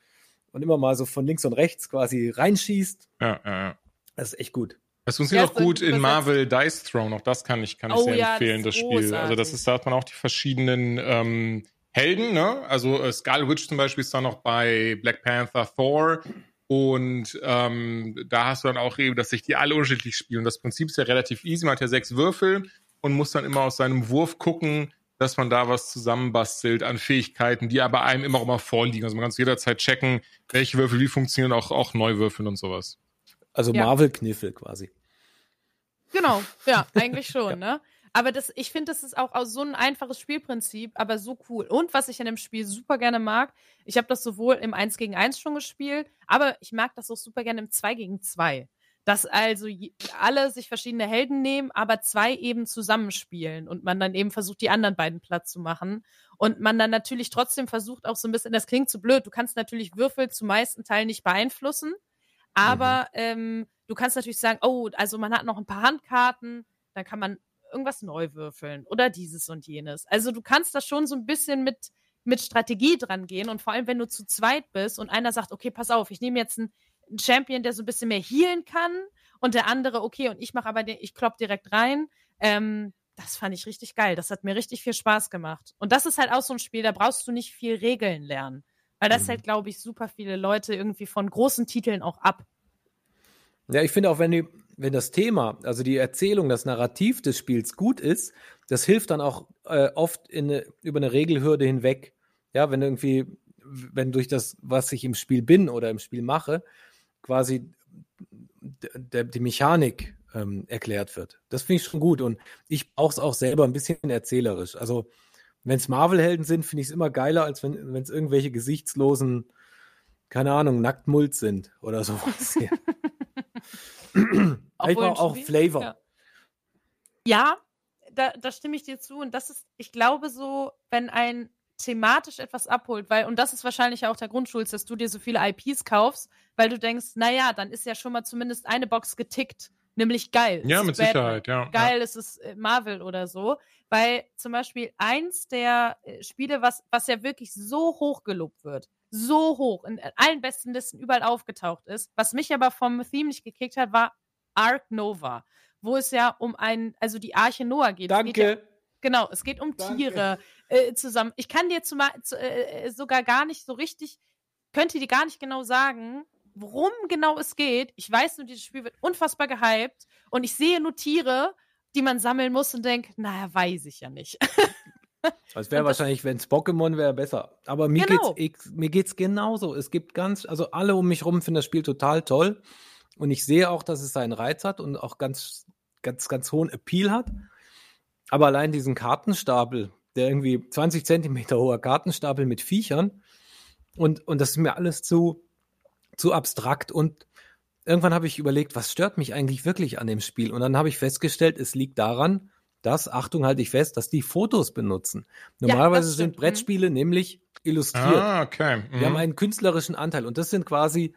und immer mal so von links und rechts quasi reinschießt. Ja, ja, ja. Das ist echt gut. Das funktioniert Ja, auch gut in. Marvel Dice Throne. Auch das kann ich, kann ich Oh sehr ja, das empfehlen, ist das, Spiel. Also das großartig. ist, da hat man auch die verschiedenen ähm, Helden, ne? Also äh, Skull Witch zum Beispiel ist da noch bei Black Panther, Thor. Und ähm, da hast du dann auch eben, dass sich die alle unterschiedlich spielen. Das Prinzip ist ja relativ easy. Man hat ja sechs Würfel und muss dann immer aus seinem Wurf gucken, dass man da was zusammenbastelt an Fähigkeiten, die aber einem immer auch mal vorliegen. Also man kann es jederzeit checken, welche Würfel wie funktionieren, auch, auch neu würfeln und sowas. Also Ja. Marvel-Kniffel quasi. Genau, ja, eigentlich schon, ne? Aber das, ich finde, das ist auch aus- so ein einfaches Spielprinzip, aber so cool. Und was ich an dem Spiel super gerne mag, ich habe das sowohl im 1 gegen 1 schon gespielt, aber ich mag das auch super gerne im 2 gegen 2. Dass also alle sich verschiedene Helden nehmen, aber zwei eben zusammenspielen und man dann eben versucht, die anderen beiden platt zu machen. Und man dann natürlich trotzdem versucht, auch so ein bisschen, das klingt zu blöd, du kannst natürlich Würfel zu meisten Teilen nicht beeinflussen, aber ähm, du kannst natürlich sagen, oh, also man hat noch ein paar Handkarten, dann kann man irgendwas neu würfeln oder dieses und jenes. Also du kannst da schon so ein bisschen mit, mit Strategie dran gehen und vor allem, wenn du zu zweit bist und einer sagt, okay, pass auf, ich nehme jetzt einen, einen Champion, der so ein bisschen mehr healen kann und der andere, okay, und ich mache aber, den, ich klopp direkt rein. Ähm, das fand ich richtig geil. Das hat mir richtig viel Spaß gemacht. Und das ist halt auch so ein Spiel, da brauchst du nicht viel Regeln lernen. Weil das Mhm. hält, glaube ich, super viele Leute irgendwie von großen Titeln auch ab. Ja, ich finde auch, wenn, die, wenn das Thema, also die Erzählung, das Narrativ des Spiels gut ist, das hilft dann auch äh, oft in über eine Regelhürde hinweg. Ja, wenn irgendwie, wenn durch das, was ich im Spiel bin oder im Spiel mache, quasi der, die Mechanik ähm, erklärt wird. Das finde ich schon gut und ich brauche es auch selber ein bisschen erzählerisch. Also, wenn es Marvel-Helden sind, finde ich es immer geiler, als wenn es irgendwelche gesichtslosen, keine Ahnung, Nacktmult sind oder sowas. ich Obwohl auch Spiel- Flavor. Ja. Ja, da, da stimme ich dir zu. Und das ist, ich glaube so, wenn ein thematisch etwas abholt, weil, und das ist wahrscheinlich auch der Grund, Schulz, dass du dir so viele IPs kaufst, weil du denkst, naja, dann ist ja schon mal zumindest eine Box getickt, nämlich geil. Ja, Es mit Batman. Sicherheit, ja. Geil, es ist äh, Marvel oder so. Weil zum Beispiel eins der äh, Spiele, was, was ja wirklich so hoch gelobt wird, so hoch, in allen besten Listen überall aufgetaucht ist, was mich aber vom Theme nicht gekickt hat, war Ark Nova, wo es ja um ein, also die Arche Noah geht. Es geht ja, Danke. Genau, es geht um Danke. Tiere äh, zusammen. Ich kann dir zumal, zu, äh, sogar gar nicht so richtig, könnte dir gar nicht genau sagen, worum genau es geht. Ich weiß nur, dieses Spiel wird unfassbar gehypt und ich sehe nur Tiere, die man sammeln muss und denke, naja, weiß ich ja nicht. Es wäre wahrscheinlich, wenn es Pokémon wäre, besser. Aber mir Genau. geht's mir geht's genauso. Es gibt ganz, also alle um mich rum finden das Spiel total toll. Und ich sehe auch, dass es seinen Reiz hat und auch ganz, ganz, ganz hohen Appeal hat. Aber allein diesen Kartenstapel, der irgendwie 20 Zentimeter hoher Kartenstapel mit Viechern und, und das ist mir alles zu, zu abstrakt und irgendwann habe ich überlegt, was stört mich eigentlich wirklich an dem Spiel? Und dann habe ich festgestellt, es liegt daran, dass, Achtung, halte ich fest, dass die Fotos benutzen. Ja, Normalerweise das sind. Mhm. Brettspiele nämlich illustriert. Ah, okay. Mhm. Wir haben einen künstlerischen Anteil und das sind quasi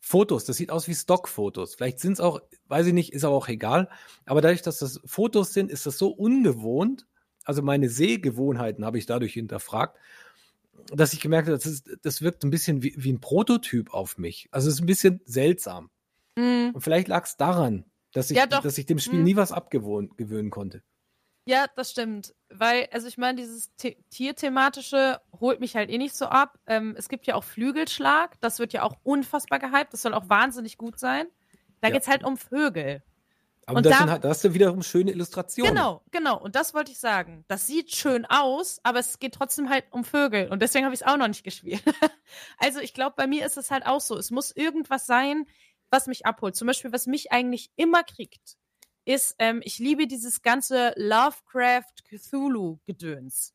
Fotos. Das sieht aus wie Stockfotos. Vielleicht sind es auch, weiß ich nicht, ist aber auch egal. Aber dadurch, dass das Fotos sind, ist das so ungewohnt. Also meine Sehgewohnheiten habe ich dadurch hinterfragt, dass ich gemerkt habe, das, ist, das wirkt ein bisschen wie, wie ein Prototyp auf mich. Also es ist ein bisschen seltsam. Mm, Und vielleicht lag es daran, dass ich, Ja, dass ich dem Spiel Mhm. nie was abgewöhnen gewöhnen konnte. Ja, das stimmt. Weil, also ich meine, dieses The Tierthematische holt mich halt eh nicht so ab. Ähm, es gibt ja auch Flügelschlag, das wird ja auch unfassbar gehypt, das soll auch wahnsinnig gut sein. Da Ja. geht's halt um Vögel. Aber Und das da- sind halt, da hast du wiederum schöne Illustrationen. Genau, genau. Und das wollte ich sagen. Das sieht schön aus, aber es geht trotzdem halt um Vögel. Und deswegen habe ich es auch noch nicht gespielt. also ich glaube, bei mir ist es halt auch so. Es muss irgendwas sein, was mich abholt. Zum Beispiel, was mich eigentlich immer kriegt, ist, ähm, ich liebe dieses ganze Lovecraft-Cthulhu-Gedöns.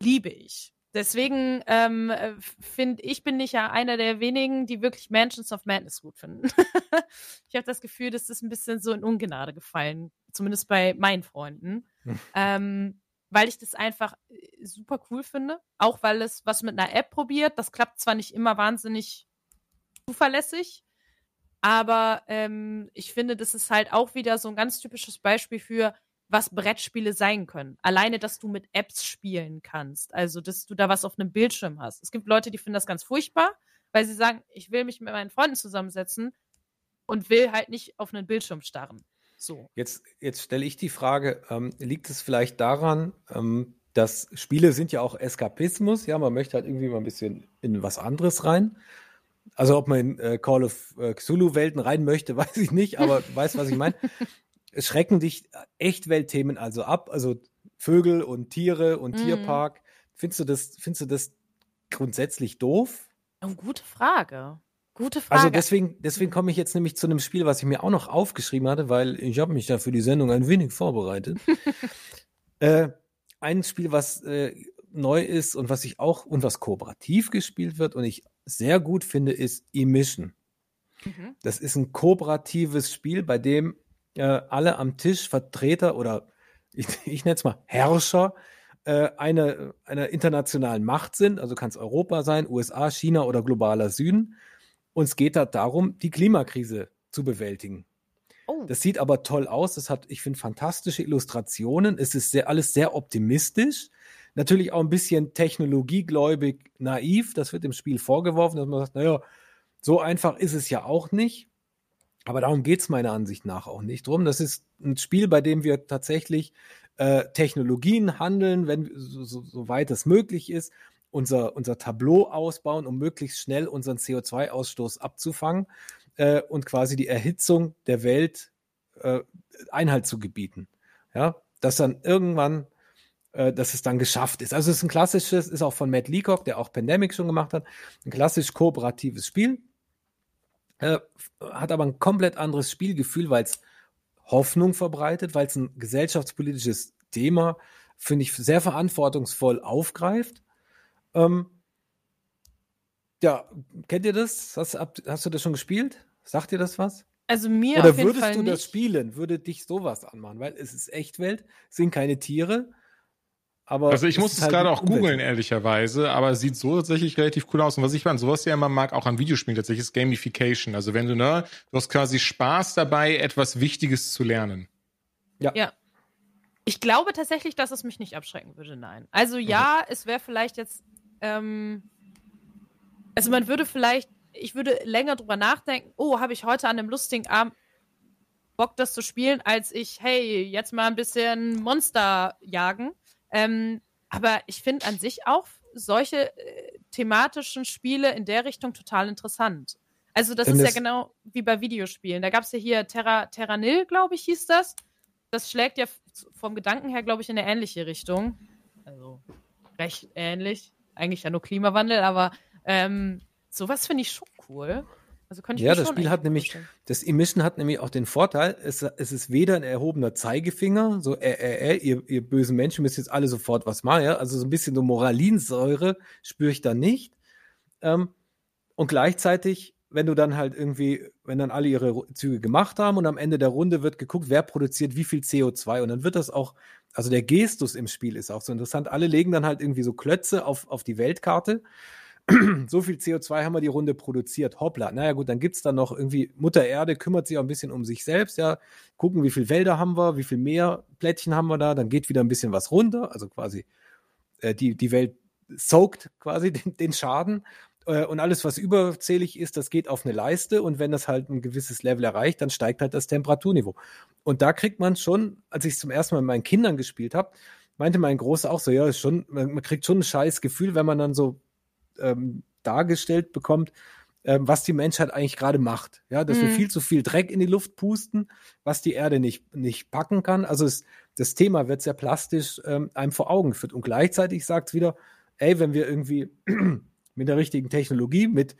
Liebe ich. Deswegen ähm, finde ich, bin ich ja einer der wenigen, die wirklich Mansions of Madness gut finden. ich habe das Gefühl, dass das ein bisschen so in Ungnade gefallen, zumindest bei meinen Freunden. Hm. ähm, weil ich das einfach äh, super cool finde. Auch weil es was mit einer App probiert. Das klappt zwar nicht immer wahnsinnig zuverlässig, aber ähm, ich finde, das ist halt auch wieder so ein ganz typisches Beispiel für, was Brettspiele sein können. Alleine, dass du mit Apps spielen kannst. Also, dass du da was auf einem Bildschirm hast. Es gibt Leute, die finden das ganz furchtbar, weil sie sagen, ich will mich mit meinen Freunden zusammensetzen und will halt nicht auf einen Bildschirm starren. So. Jetzt, jetzt stelle ich die Frage, ähm, liegt es vielleicht daran, ähm, dass Spiele sind ja auch Eskapismus, ja, man möchte halt irgendwie mal ein bisschen in was anderes rein. Also ob man in äh, Call of äh, Cthulhu-Welten rein möchte, weiß ich nicht, aber weiß, was ich meine. Es schrecken dich Echtweltthemen also ab, also Vögel und Tiere und Mhm. Tierpark. Findest du das, findest du das grundsätzlich doof? Oh, gute Frage. Gute Frage. Also deswegen, deswegen komme ich jetzt nämlich zu einem Spiel, was ich mir auch noch aufgeschrieben hatte, weil ich habe mich da für die Sendung ein wenig vorbereitet. äh, ein Spiel, was äh, neu ist und was ich auch und was kooperativ gespielt wird und ich sehr gut finde, ist Emission. Mhm. Das ist ein kooperatives Spiel, bei dem äh, alle am Tisch Vertreter oder ich, ich nenne es mal Herrscher äh, einer, einer internationalen Macht sind. Also kann es Europa sein, USA, China oder globaler Süden. Und es geht da darum, die Klimakrise zu bewältigen. Oh. Das sieht aber toll aus. Das hat, ich finde, fantastische Illustrationen. Es ist sehr, alles sehr optimistisch. Natürlich auch ein bisschen technologiegläubig naiv. Das wird im Spiel vorgeworfen, dass man sagt, naja, so einfach ist es ja auch nicht. Aber darum geht es meiner Ansicht nach auch nicht drum. Das ist ein Spiel, bei dem wir tatsächlich äh, Technologien handeln, wenn so, so, soweit es möglich ist, unser, unser Tableau ausbauen, um möglichst schnell unseren CO2-Ausstoß abzufangen äh, und quasi die Erhitzung der Welt äh, Einhalt zu gebieten. Ja, dass dann irgendwann, äh, dass es dann geschafft ist. Also es ist ein klassisches, ist auch von Matt Leacock, der auch Pandemic schon gemacht hat, ein klassisch kooperatives Spiel. Äh, hat aber ein komplett anderes Spielgefühl, weil es Hoffnung verbreitet, weil es ein gesellschaftspolitisches Thema, finde ich, sehr verantwortungsvoll aufgreift. Ähm, ja, kennt ihr das? Hast, hast du das schon gespielt? Sagt dir das was? Also mir Oder auf jeden würdest Fall du nicht. das spielen? Würde dich sowas anmachen? Weil es ist Echtwelt, es sind keine Tiere. Aber Also ich muss es halt gerade auch googeln, ehrlicherweise, aber es sieht so tatsächlich relativ cool aus. Und was ich an sowas ja immer mag, auch an Videospielen tatsächlich, ist Gamification. Also wenn du, ne, du hast quasi Spaß dabei, etwas Wichtiges zu lernen. Ja. Ich glaube tatsächlich, dass es mich nicht abschrecken würde, nein. Also ja, es wäre vielleicht jetzt, ähm, also man würde vielleicht, ich würde länger drüber nachdenken, oh, habe ich heute an einem lustigen Abend Bock, das zu spielen, als ich, hey, jetzt mal ein bisschen Monster jagen. Ähm, aber ich finde an sich auch solche äh, thematischen Spiele in der Richtung total interessant. Also das Denn ist ja genau wie bei Videospielen. Da gab es ja hier Terra, Terranil, glaube ich, hieß das. Das schlägt ja vom Gedanken her, glaube ich, in eine ähnliche Richtung. Also recht ähnlich. Eigentlich ja nur Klimawandel, aber ähm, sowas finde ich schon cool. Also könnte ich Ja, das Spiel hat nämlich, vorstellen. das Emission hat nämlich auch den Vorteil, es, es ist weder ein erhobener Zeigefinger, so äh, äh, äh, ihr, ihr bösen Menschen müsst jetzt alle sofort was machen, ja? also so ein bisschen so Moralinsäure spüre ich da nicht. Ähm, und gleichzeitig, wenn du dann halt irgendwie, wenn dann alle ihre Züge gemacht haben und am Ende der Runde wird geguckt, wer produziert wie viel CO2 und dann wird das auch, also der Gestus im Spiel ist auch so interessant. Alle legen dann halt irgendwie so Klötze auf, auf die Weltkarte so viel CO2 haben wir die Runde produziert. Hoppla. Naja, gut, dann gibt's da noch irgendwie, Mutter Erde kümmert sich auch ein bisschen um sich selbst, ja. Gucken, wie viel Wälder haben wir, wie viel Meerplättchen haben wir da, dann geht wieder ein bisschen was runter, also quasi äh, die, die Welt soakt quasi den, den Schaden. Äh, und alles, was überzählig ist, das geht auf eine Leiste und wenn das halt ein gewisses Level erreicht, dann steigt halt das Temperaturniveau. Und da kriegt man schon, als ich es zum ersten Mal mit meinen Kindern gespielt habe, meinte mein Großer auch so, ja, ist schon, man kriegt schon ein scheiß Gefühl, wenn man dann so ähm, dargestellt bekommt, äh, was die Menschheit eigentlich gerade macht. Ja, dass wir Mhm. viel zu viel Dreck in die Luft pusten, was die Erde nicht, nicht packen kann. Also es, das Thema wird sehr plastisch ähm, einem vor Augen geführt. Und gleichzeitig sagt es wieder, ey, wenn wir irgendwie mit der richtigen Technologie, mit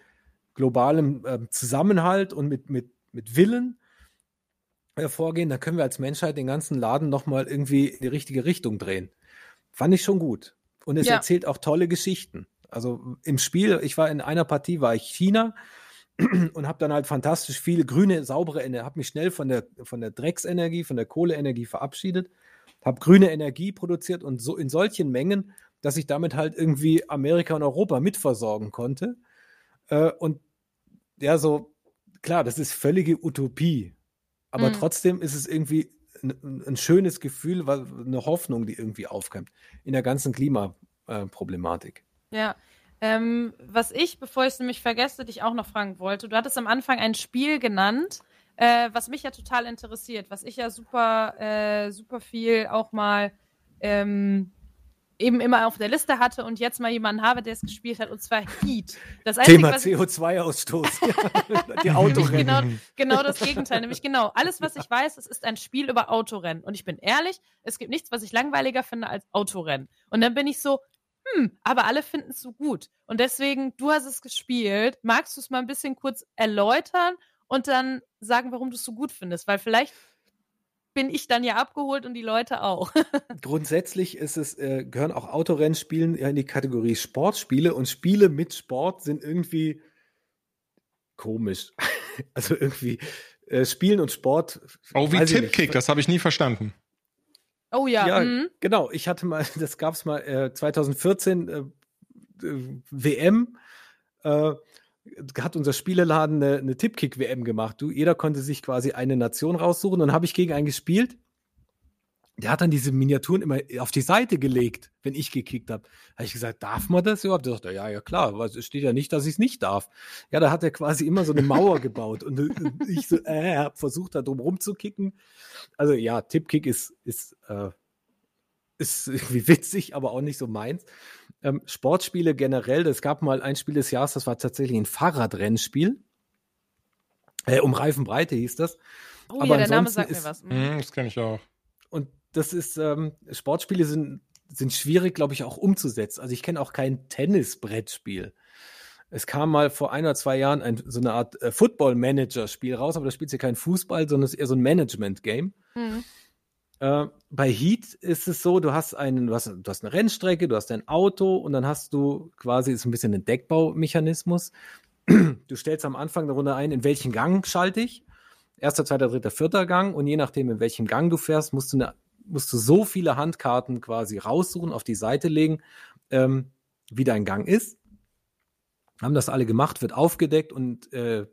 globalem ähm, Zusammenhalt und mit, mit, mit Willen äh, vorgehen, dann können wir als Menschheit den ganzen Laden nochmal irgendwie in die richtige Richtung drehen. Fand ich schon gut. Und es Ja. erzählt auch tolle Geschichten. Also im Spiel, ich war in einer Partie, war ich China und habe dann halt fantastisch viele grüne, saubere Energie, habe mich schnell von der, von der Drecksenergie, von der Kohleenergie verabschiedet, habe grüne Energie produziert und so in solchen Mengen, dass ich damit halt irgendwie Amerika und Europa mitversorgen konnte. Äh, und ja, so, klar, das ist völlige Utopie. Aber Mhm. trotzdem ist es irgendwie ein, ein schönes Gefühl, eine Hoffnung, die irgendwie aufkommt in der ganzen Klimaproblematik. Ja. Ähm, was ich, bevor ich es nämlich vergesse, dich auch noch fragen wollte, du hattest am Anfang ein Spiel genannt, äh, was mich ja total interessiert, was ich ja super, äh, super viel auch mal ähm, eben immer auf der Liste hatte und jetzt mal jemanden habe, der es gespielt hat, und zwar Heat. Das Einzige, Thema was ich, CO2-Ausstoß. die Autorennen. genau, genau das Gegenteil. Nämlich genau, alles, was ich weiß, es ist ein Spiel über Autorennen. Und ich bin ehrlich, es gibt nichts, was ich langweiliger finde als Autorennen. Und dann bin ich so, hm, aber alle finden es so gut. Und deswegen, du hast es gespielt. Magst du es mal ein bisschen kurz erläutern und dann sagen, warum du es so gut findest? Weil vielleicht bin ich dann ja abgeholt und die Leute auch. Grundsätzlich ist es, äh, gehören auch Autorennspielen ja in die Kategorie Sportspiele und Spiele mit Sport sind irgendwie komisch. Also irgendwie äh, Spielen und Sport. Oh, wie. Tipkick, das habe ich nie verstanden. Oh ja, Ja, mhm. genau. Ich hatte mal, das gab es mal äh, 2014 äh, äh, WM. Äh, hat unser Spieleladen eine, eine Tippkick-WM gemacht. Du, jeder konnte sich quasi eine Nation raussuchen und habe ich gegen einen gespielt. Der hat dann diese Miniaturen immer auf die Seite gelegt, wenn ich gekickt habe. Habe ich gesagt, darf man das überhaupt? Der sagte, ja, ja klar, aber es steht ja nicht, dass ich es nicht darf. Ja, da hat er quasi immer so eine Mauer gebaut und äh, ich so, äh, hab versucht, da drum rumzukicken. Also ja, Tippkick ist, ist, äh, ist irgendwie witzig, aber auch nicht so meins. Ähm, Sportspiele generell, es gab mal ein Spiel des Jahres, das war tatsächlich ein Fahrradrennspiel. Äh, um Reifenbreite hieß das. Oh Aber ja, der Name sagt mir ist- was. Mhm. Hm, das kenne ich auch. Und das ist, ähm, Sportspiele sind, sind schwierig, glaube ich, auch umzusetzen. Also ich kenne auch kein Tennisbrettspiel. Es kam mal vor ein oder zwei Jahren ein, so eine Art äh, Football-Manager-Spiel raus, aber da spielt ja kein Fußball, sondern es ist eher so ein Management-Game. Mhm. Äh, bei Heat ist es so, du hast einen, du hast, du hast eine Rennstrecke, du hast ein Auto und dann hast du quasi ist ein bisschen ein Deckbaumechanismus. Du stellst am Anfang der Runde ein, in welchen Gang schalte ich. Erster, zweiter, dritter, vierter Gang und je nachdem, in welchem Gang du fährst, musst du, eine, musst du so viele Handkarten quasi raussuchen, auf die Seite legen, ähm, wie dein Gang ist. Haben das alle gemacht, wird aufgedeckt und äh,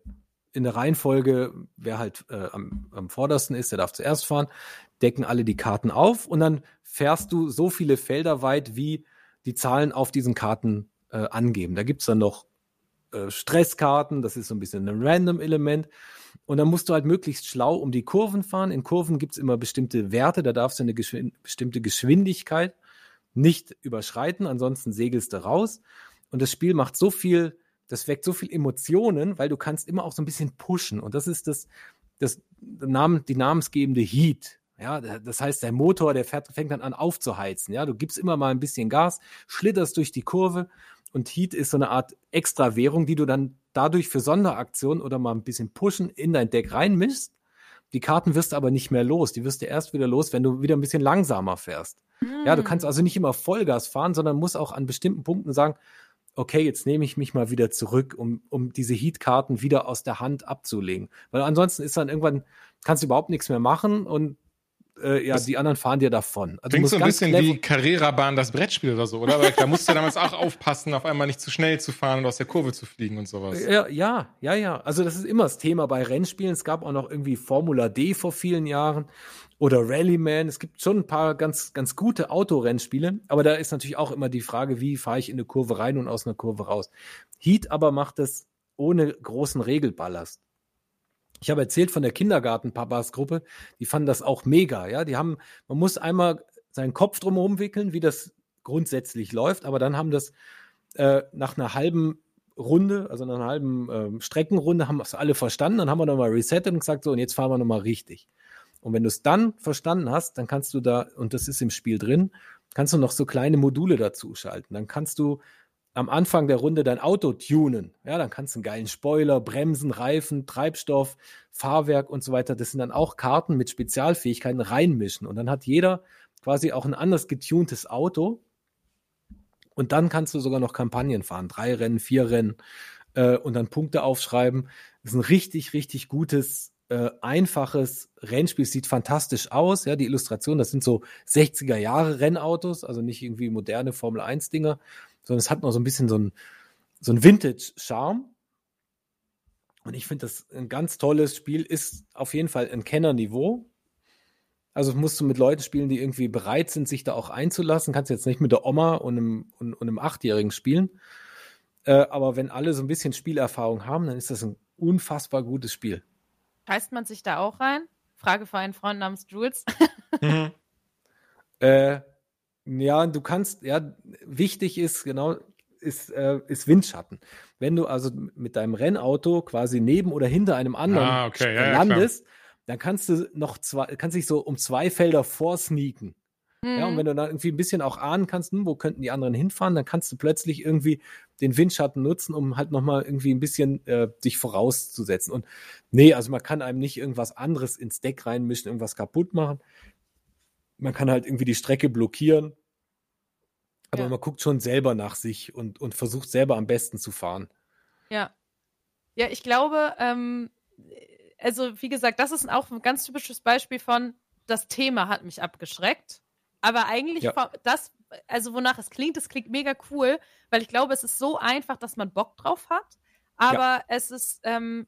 in der Reihenfolge, wer halt äh, am, am vordersten ist, der darf zuerst fahren, decken alle die Karten auf und dann fährst du so viele Felder weit, wie die Zahlen auf diesen Karten äh, angeben. Da gibt's dann noch äh, Stresskarten, das ist so ein bisschen ein Random-Element. Und dann musst du halt möglichst schlau um die Kurven fahren. In Kurven gibt's immer bestimmte Werte, da darfst du eine geschwin bestimmte Geschwindigkeit nicht überschreiten, ansonsten segelst du raus. Und das Spiel macht so viel, das weckt so viel Emotionen, weil du kannst immer auch so ein bisschen pushen. Und das ist das, das Namen, die namensgebende Heat. Ja, das heißt, der Motor, der fährt, fängt dann an aufzuheizen. Ja, du gibst immer mal ein bisschen Gas, schlitterst durch die Kurve und Heat ist so eine Art Extrawährung, die du dann dadurch für Sonderaktionen oder mal ein bisschen pushen in dein Deck reinmischst. Die Karten wirst du aber nicht mehr los. Die wirst du erst wieder los, wenn du wieder ein bisschen langsamer fährst. Ja, du kannst also nicht immer Vollgas fahren, sondern musst auch an bestimmten Punkten sagen, okay, jetzt nehme ich mich mal wieder zurück, um, um diese Heat-Karten wieder aus der Hand abzulegen. Weil ansonsten ist dann irgendwann, kannst du überhaupt nichts mehr machen und äh, ja, Das die anderen fahren dir davon. Also Klingt so ein bisschen wie Carrera-Bahn, das Brettspiel oder so, oder? Aber da musst du damals auch aufpassen, auf einmal nicht zu schnell zu fahren und aus der Kurve zu fliegen und sowas. Ja, ja, ja, ja. Also das ist immer das Thema bei Rennspielen. Es gab auch noch irgendwie Formula D vor vielen Jahren oder Rallyman. Es gibt schon ein paar ganz, ganz gute Autorennspiele, aber da ist natürlich auch immer die Frage, wie fahre ich in eine Kurve rein und aus einer Kurve raus. Heat aber macht das ohne großen Regelballast. Ich habe erzählt von der Kindergarten-Papas-Gruppe, die fanden das auch mega, ja. Die haben, man muss einmal seinen Kopf drumherum wickeln, wie das grundsätzlich läuft, aber dann haben das äh, nach einer halben Runde, also nach einer halben ähm, Streckenrunde, haben es alle verstanden, dann haben wir nochmal resettet und gesagt, so, und jetzt fahren wir nochmal richtig. Und wenn du es dann verstanden hast, dann kannst du da, und das ist im Spiel drin, kannst du noch so kleine Module dazu schalten. Dann kannst du am Anfang der Runde dein Auto tunen. Ja, dann kannst du einen geilen Spoiler, Bremsen, Reifen, Treibstoff, Fahrwerk und so weiter. Das sind dann auch Karten mit Spezialfähigkeiten reinmischen. Und dann hat jeder quasi auch ein anders getuntes Auto. Und dann kannst du sogar noch Kampagnen fahren. Drei Rennen, vier Rennen äh, und dann Punkte aufschreiben. Das ist ein richtig, richtig gutes, äh, einfaches Rennspiel. Sieht fantastisch aus. Ja, die Illustration, das sind so 60er Jahre Rennautos, also nicht irgendwie moderne Formel 1 Dinger, sondern es hat noch so ein bisschen so ein, so ein Vintage-Charme. Und ich finde das ein ganz tolles Spiel, ist auf jeden Fall ein Kennerniveau. Also musst du mit Leuten spielen, die irgendwie bereit sind, sich da auch einzulassen. Kannst jetzt nicht mit der Oma und einem, und, und einem Achtjährigen spielen. Äh, aber wenn alle so ein bisschen Spielerfahrung haben, dann ist das ein unfassbar gutes Spiel. Heißt man sich da auch rein? Frage für einen Freund namens Jules. mhm. äh, ja, du kannst, ja, wichtig ist, genau, ist, äh, ist Windschatten. Wenn du also mit deinem Rennauto quasi neben oder hinter einem anderen ah, okay. ja, landest, ja, dann kannst du noch zwei, kannst dich so um zwei Felder vorsneaken. Mhm. Ja, und mhm. wenn du dann irgendwie ein bisschen auch ahnen kannst, hm, wo könnten die anderen hinfahren, dann kannst du plötzlich irgendwie den Windschatten nutzen, um halt nochmal irgendwie ein bisschen äh, dich vorauszusetzen. Und nee, also man kann einem nicht irgendwas anderes ins Deck reinmischen, irgendwas kaputt machen man kann halt irgendwie die Strecke blockieren. Aber ja. man guckt schon selber nach sich und, und versucht selber am besten zu fahren. Ja. Ja, ich glaube, ähm, also wie gesagt, das ist auch ein ganz typisches Beispiel von, das Thema hat mich abgeschreckt. Aber eigentlich ja. das, also wonach es klingt, es klingt mega cool, weil ich glaube, es ist so einfach, dass man Bock drauf hat. Aber ja. es ist, ähm,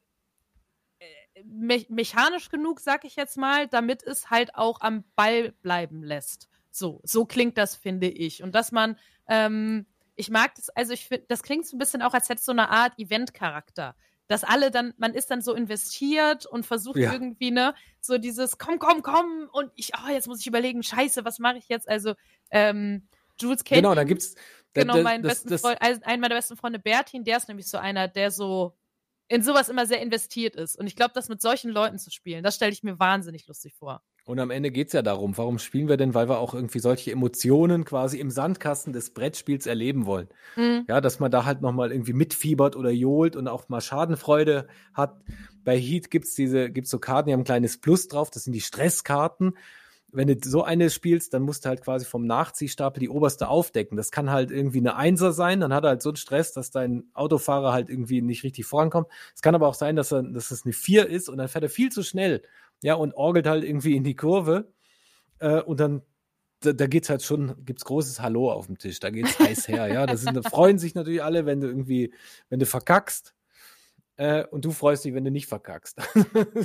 me mechanisch genug, sag ich jetzt mal, damit es halt auch am Ball bleiben lässt. So, so klingt das, finde ich. Und dass man, ähm, ich mag das, also ich finde, das klingt so ein bisschen auch, als hätte es so eine Art Event-Charakter. Dass alle dann, man ist dann so investiert und versucht ja. irgendwie, ne, so dieses, komm, komm, komm, und ich, oh, jetzt muss ich überlegen, scheiße, was mache ich jetzt? Also, ähm, Jules kennt. Genau, da gibt's. Genau, mein das, besten das, Freund, einen meiner besten Freunde, Bertin, der ist nämlich so einer, der so in sowas immer sehr investiert ist. Und ich glaube, das mit solchen Leuten zu spielen, das stelle ich mir wahnsinnig lustig vor. Und am Ende geht es ja darum, warum spielen wir denn? Weil wir auch irgendwie solche Emotionen quasi im Sandkasten des Brettspiels erleben wollen. Mhm. Ja, dass man da halt nochmal irgendwie mitfiebert oder johlt und auch mal Schadenfreude hat. Bei Heat gibt es diese, gibt's so Karten, die haben ein kleines Plus drauf, das sind die Stresskarten wenn du so eine spielst, dann musst du halt quasi vom Nachziehstapel die oberste aufdecken. Das kann halt irgendwie eine Einser sein, dann hat er halt so einen Stress, dass dein Autofahrer halt irgendwie nicht richtig vorankommt. Es kann aber auch sein, dass, er, dass es eine Vier ist und dann fährt er viel zu schnell, ja, und orgelt halt irgendwie in die Kurve äh, und dann da, da geht's halt schon, gibt's großes Hallo auf dem Tisch, da geht's heiß her, ja. Da, sind, da freuen sich natürlich alle, wenn du irgendwie, wenn du verkackst. Äh, und du freust dich, wenn du nicht verkackst.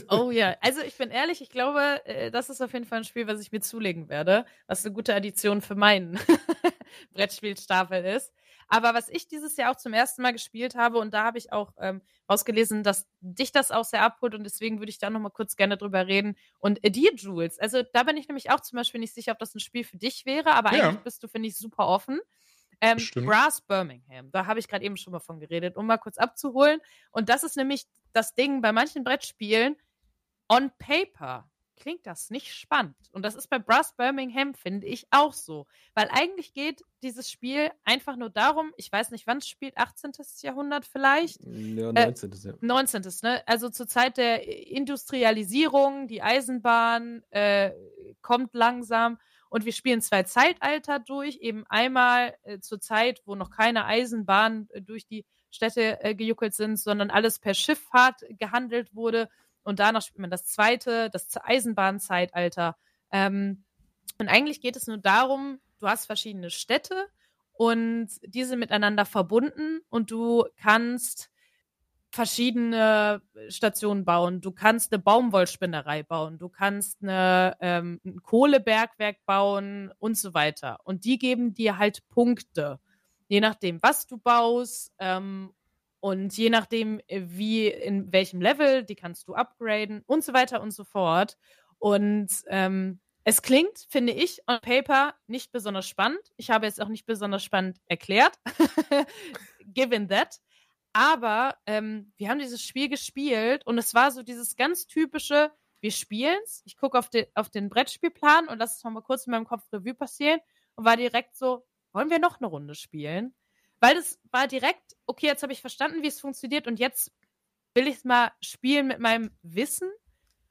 oh ja, also ich bin ehrlich, ich glaube, äh, das ist auf jeden Fall ein Spiel, was ich mir zulegen werde, was eine gute Addition für meinen Brettspielstapel ist. Aber was ich dieses Jahr auch zum ersten Mal gespielt habe, und da habe ich auch ähm, rausgelesen, dass dich das auch sehr abholt und deswegen würde ich da nochmal kurz gerne drüber reden. Und äh, dir, Jules, also da bin ich nämlich auch zum Beispiel nicht sicher, ob das ein Spiel für dich wäre, aber ja. eigentlich bist du, finde ich, super offen. Ähm, Brass Birmingham, da habe ich gerade eben schon mal von geredet, um mal kurz abzuholen. Und das ist nämlich das Ding bei manchen Brettspielen. On paper klingt das nicht spannend. Und das ist bei Brass Birmingham, finde ich, auch so. Weil eigentlich geht dieses Spiel einfach nur darum, ich weiß nicht, wann es spielt, 18. Jahrhundert vielleicht? Ja, 19. Äh, ja. 19. Ne? Also zur Zeit der Industrialisierung, die Eisenbahn äh, kommt langsam und wir spielen zwei Zeitalter durch, eben einmal äh, zur Zeit, wo noch keine Eisenbahnen äh, durch die Städte äh, gejuckelt sind, sondern alles per Schifffahrt gehandelt wurde. Und danach spielt man das zweite, das Eisenbahnzeitalter. Ähm, und eigentlich geht es nur darum, du hast verschiedene Städte und diese miteinander verbunden und du kannst verschiedene Stationen bauen. Du kannst eine Baumwollspinnerei bauen, du kannst eine, ähm, ein Kohlebergwerk bauen und so weiter. Und die geben dir halt Punkte, je nachdem, was du baust ähm, und je nachdem, wie in welchem Level, die kannst du upgraden und so weiter und so fort. Und ähm, es klingt, finde ich, on paper nicht besonders spannend. Ich habe es auch nicht besonders spannend erklärt. Given that. Aber ähm, wir haben dieses Spiel gespielt und es war so dieses ganz typische, wir spielen's. Ich gucke auf, den, auf den Brettspielplan und lasse es mal kurz in meinem Kopf Revue passieren und war direkt so, wollen wir noch eine Runde spielen? Weil das war direkt, okay, jetzt habe ich verstanden, wie es funktioniert und jetzt will ich es mal spielen mit meinem Wissen.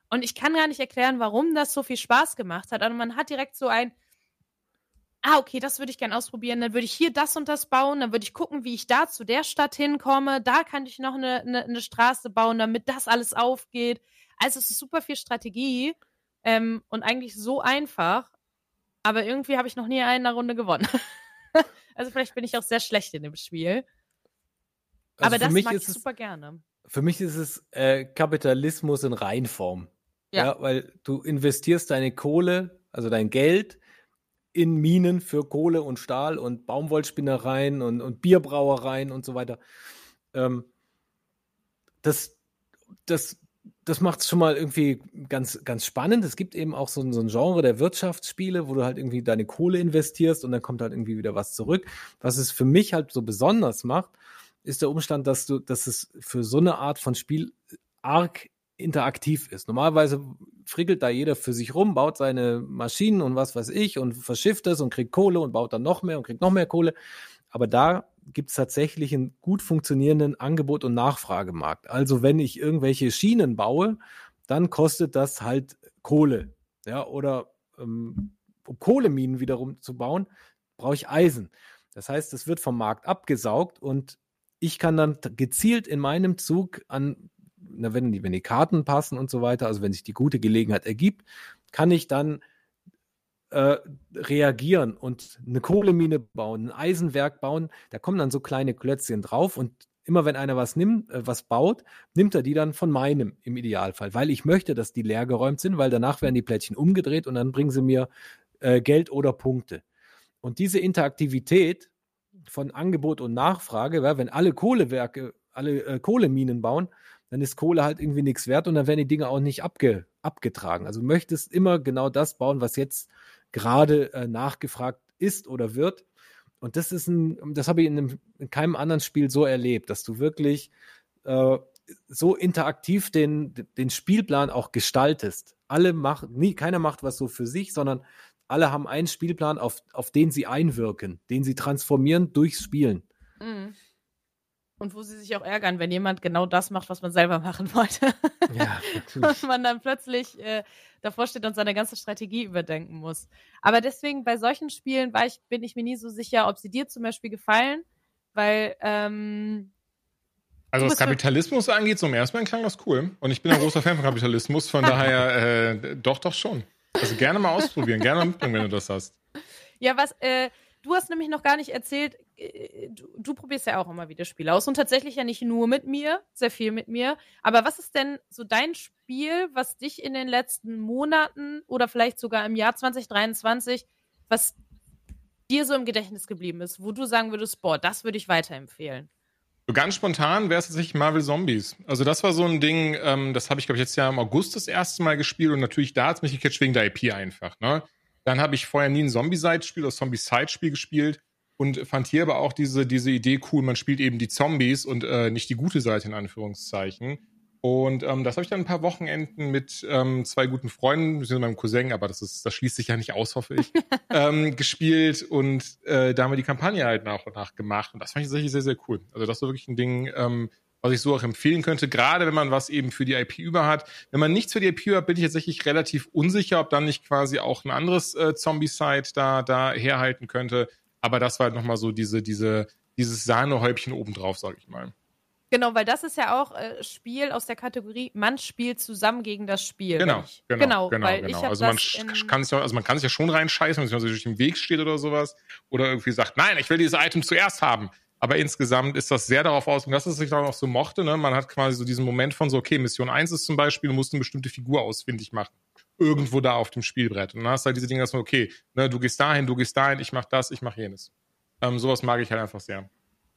Und ich kann gar nicht erklären, warum das so viel Spaß gemacht hat. Also man hat direkt so ein, ah, okay, das würde ich gerne ausprobieren, dann würde ich hier das und das bauen, dann würde ich gucken, wie ich da zu der Stadt hinkomme, da kann ich noch eine, eine, eine Straße bauen, damit das alles aufgeht. Also es ist super viel Strategie ähm, und eigentlich so einfach, aber irgendwie habe ich noch nie eine Runde gewonnen. also vielleicht bin ich auch sehr schlecht in dem Spiel. Also aber das mag ich super gerne. Für mich ist es äh, Kapitalismus in Reinform. Ja. ja, weil du investierst deine Kohle, also dein Geld in Minen für Kohle und Stahl und Baumwollspinnereien und, und Bierbrauereien und so weiter. Ähm, das, das, das macht es schon mal irgendwie ganz, ganz spannend. Es gibt eben auch so, so ein Genre der Wirtschaftsspiele, wo du halt irgendwie deine Kohle investierst und dann kommt halt irgendwie wieder was zurück. Was es für mich halt so besonders macht, ist der Umstand, dass du, dass es für so eine Art von Spiel arg interaktiv ist. Normalerweise frickelt da jeder für sich rum, baut seine Maschinen und was weiß ich und verschifft es und kriegt Kohle und baut dann noch mehr und kriegt noch mehr Kohle. Aber da gibt es tatsächlich einen gut funktionierenden Angebot- und Nachfragemarkt. Also wenn ich irgendwelche Schienen baue, dann kostet das halt Kohle. Ja, oder ähm, um Kohleminen wiederum zu bauen, brauche ich Eisen. Das heißt, es wird vom Markt abgesaugt und ich kann dann gezielt in meinem Zug an na, wenn, die, wenn die Karten passen und so weiter, also wenn sich die gute Gelegenheit ergibt, kann ich dann äh, reagieren und eine Kohlemine bauen, ein Eisenwerk bauen. Da kommen dann so kleine Klötzchen drauf und immer wenn einer was nimmt, äh, was baut, nimmt er die dann von meinem im Idealfall, weil ich möchte, dass die leer geräumt sind, weil danach werden die Plättchen umgedreht und dann bringen sie mir äh, Geld oder Punkte. Und diese Interaktivität von Angebot und Nachfrage, ja, wenn alle Kohlewerke, alle äh, Kohleminen bauen, dann ist Kohle halt irgendwie nichts wert und dann werden die Dinge auch nicht abge, abgetragen. Also du möchtest immer genau das bauen, was jetzt gerade äh, nachgefragt ist oder wird. Und das ist ein, das habe ich in, einem, in, keinem anderen Spiel so erlebt, dass du wirklich äh, so interaktiv den, den Spielplan auch gestaltest. Alle machen, nie, keiner macht was so für sich, sondern alle haben einen Spielplan, auf, auf den sie einwirken, den sie transformieren durchs Spielen. Mhm. Und wo sie sich auch ärgern, wenn jemand genau das macht, was man selber machen wollte. Ja, natürlich. und man dann plötzlich äh, davor steht und seine ganze Strategie überdenken muss. Aber deswegen bei solchen Spielen ich, bin ich mir nie so sicher, ob sie dir zum Beispiel gefallen, weil ähm, also was Kapitalismus angeht, so im ersten Mal klang das cool. Und ich bin ein großer Fan von Kapitalismus, von daher äh, doch, doch schon. Also gerne mal ausprobieren, gerne mal mitbringen, wenn du das hast. Ja, was, äh, Du hast nämlich noch gar nicht erzählt, äh, du, du, probierst ja auch immer wieder Spiele aus und tatsächlich ja nicht nur mit mir, sehr viel mit mir. Aber was ist denn so dein Spiel, was dich in den letzten Monaten oder vielleicht sogar im Jahr 2023, was dir so im Gedächtnis geblieben ist, wo du sagen würdest, boah, das würde ich weiterempfehlen? So ganz spontan wäre es tatsächlich Marvel Zombies. Also das war so ein Ding, ähm, das habe ich, glaube ich, jetzt ja im August das erste Mal gespielt und natürlich da hat es mich gecatcht wegen der IP einfach. Ne? Dann habe ich vorher nie ein Zombie-Side-Spiel oder Zombie-Side-Spiel gespielt und fand hier aber auch diese, diese Idee cool, man spielt eben die Zombies und äh, nicht die gute Seite in Anführungszeichen. Und ähm, das habe ich dann ein paar Wochenenden mit ähm, zwei guten Freunden, sind meinem Cousin, aber das ist, das schließt sich ja nicht aus, hoffe ich, ähm, gespielt und äh, da haben wir die Kampagne halt nach und nach gemacht. Und das fand ich tatsächlich sehr, sehr cool. Also das war wirklich ein Ding, ähm, was ich so auch empfehlen könnte, gerade wenn man was eben für die IP über hat. Wenn man nichts für die IP über hat, bin ich tatsächlich relativ unsicher, ob dann nicht quasi auch ein anderes äh, Zombie-Site da, da herhalten könnte. Aber das war halt nochmal so diese, diese, dieses Sahnehäubchen obendrauf, sag ich mal. Genau, weil das ist ja auch äh, Spiel aus der Kategorie, man spielt zusammen gegen das Spiel. Genau, genau, genau, genau. genau. Also, man kann sich, also man kann sich ja schon reinscheißen, wenn sich durch den Weg steht oder sowas. Oder irgendwie sagt, nein, ich will dieses Item zuerst haben. Aber insgesamt ist das sehr darauf aus, und das ist sich dann auch so mochte. Ne? Man hat quasi so diesen Moment von so, okay, Mission 1 ist zum Beispiel, du musst eine bestimmte Figur ausfindig machen. Irgendwo da auf dem Spielbrett. Und dann hast du halt diese Dinge, dass man, okay, ne, du gehst dahin, du gehst dahin, ich mach das, ich mach jenes. Ähm, sowas mag ich halt einfach sehr.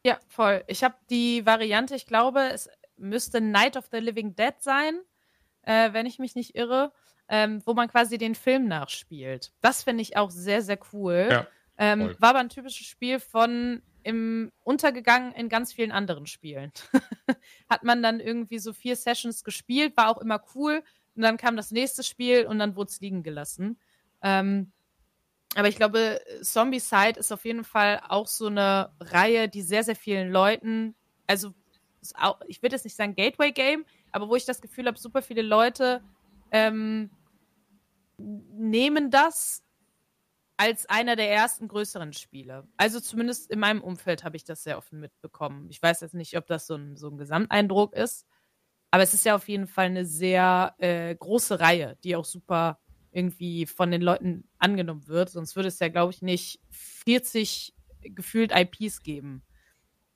Ja, voll. Ich habe die Variante, ich glaube, es müsste Night of the Living Dead sein, äh, wenn ich mich nicht irre, ähm, wo man quasi den Film nachspielt. Das finde ich auch sehr, sehr cool. Ja, ähm, war aber ein typisches Spiel von im, untergegangen in ganz vielen anderen Spielen. Hat man dann irgendwie so vier Sessions gespielt, war auch immer cool. Und dann kam das nächste Spiel und dann wurde es liegen gelassen. Ähm, aber ich glaube, Zombie-Side ist auf jeden Fall auch so eine Reihe, die sehr, sehr vielen Leuten, also auch, ich würde jetzt nicht sagen Gateway-Game, aber wo ich das Gefühl habe, super viele Leute ähm, nehmen das als einer der ersten größeren Spiele. Also zumindest in meinem Umfeld habe ich das sehr offen mitbekommen. Ich weiß jetzt nicht, ob das so ein, so ein Gesamteindruck ist, aber es ist ja auf jeden Fall eine sehr äh, große Reihe, die auch super irgendwie von den Leuten angenommen wird. Sonst würde es ja, glaube ich, nicht 40 gefühlt IPs geben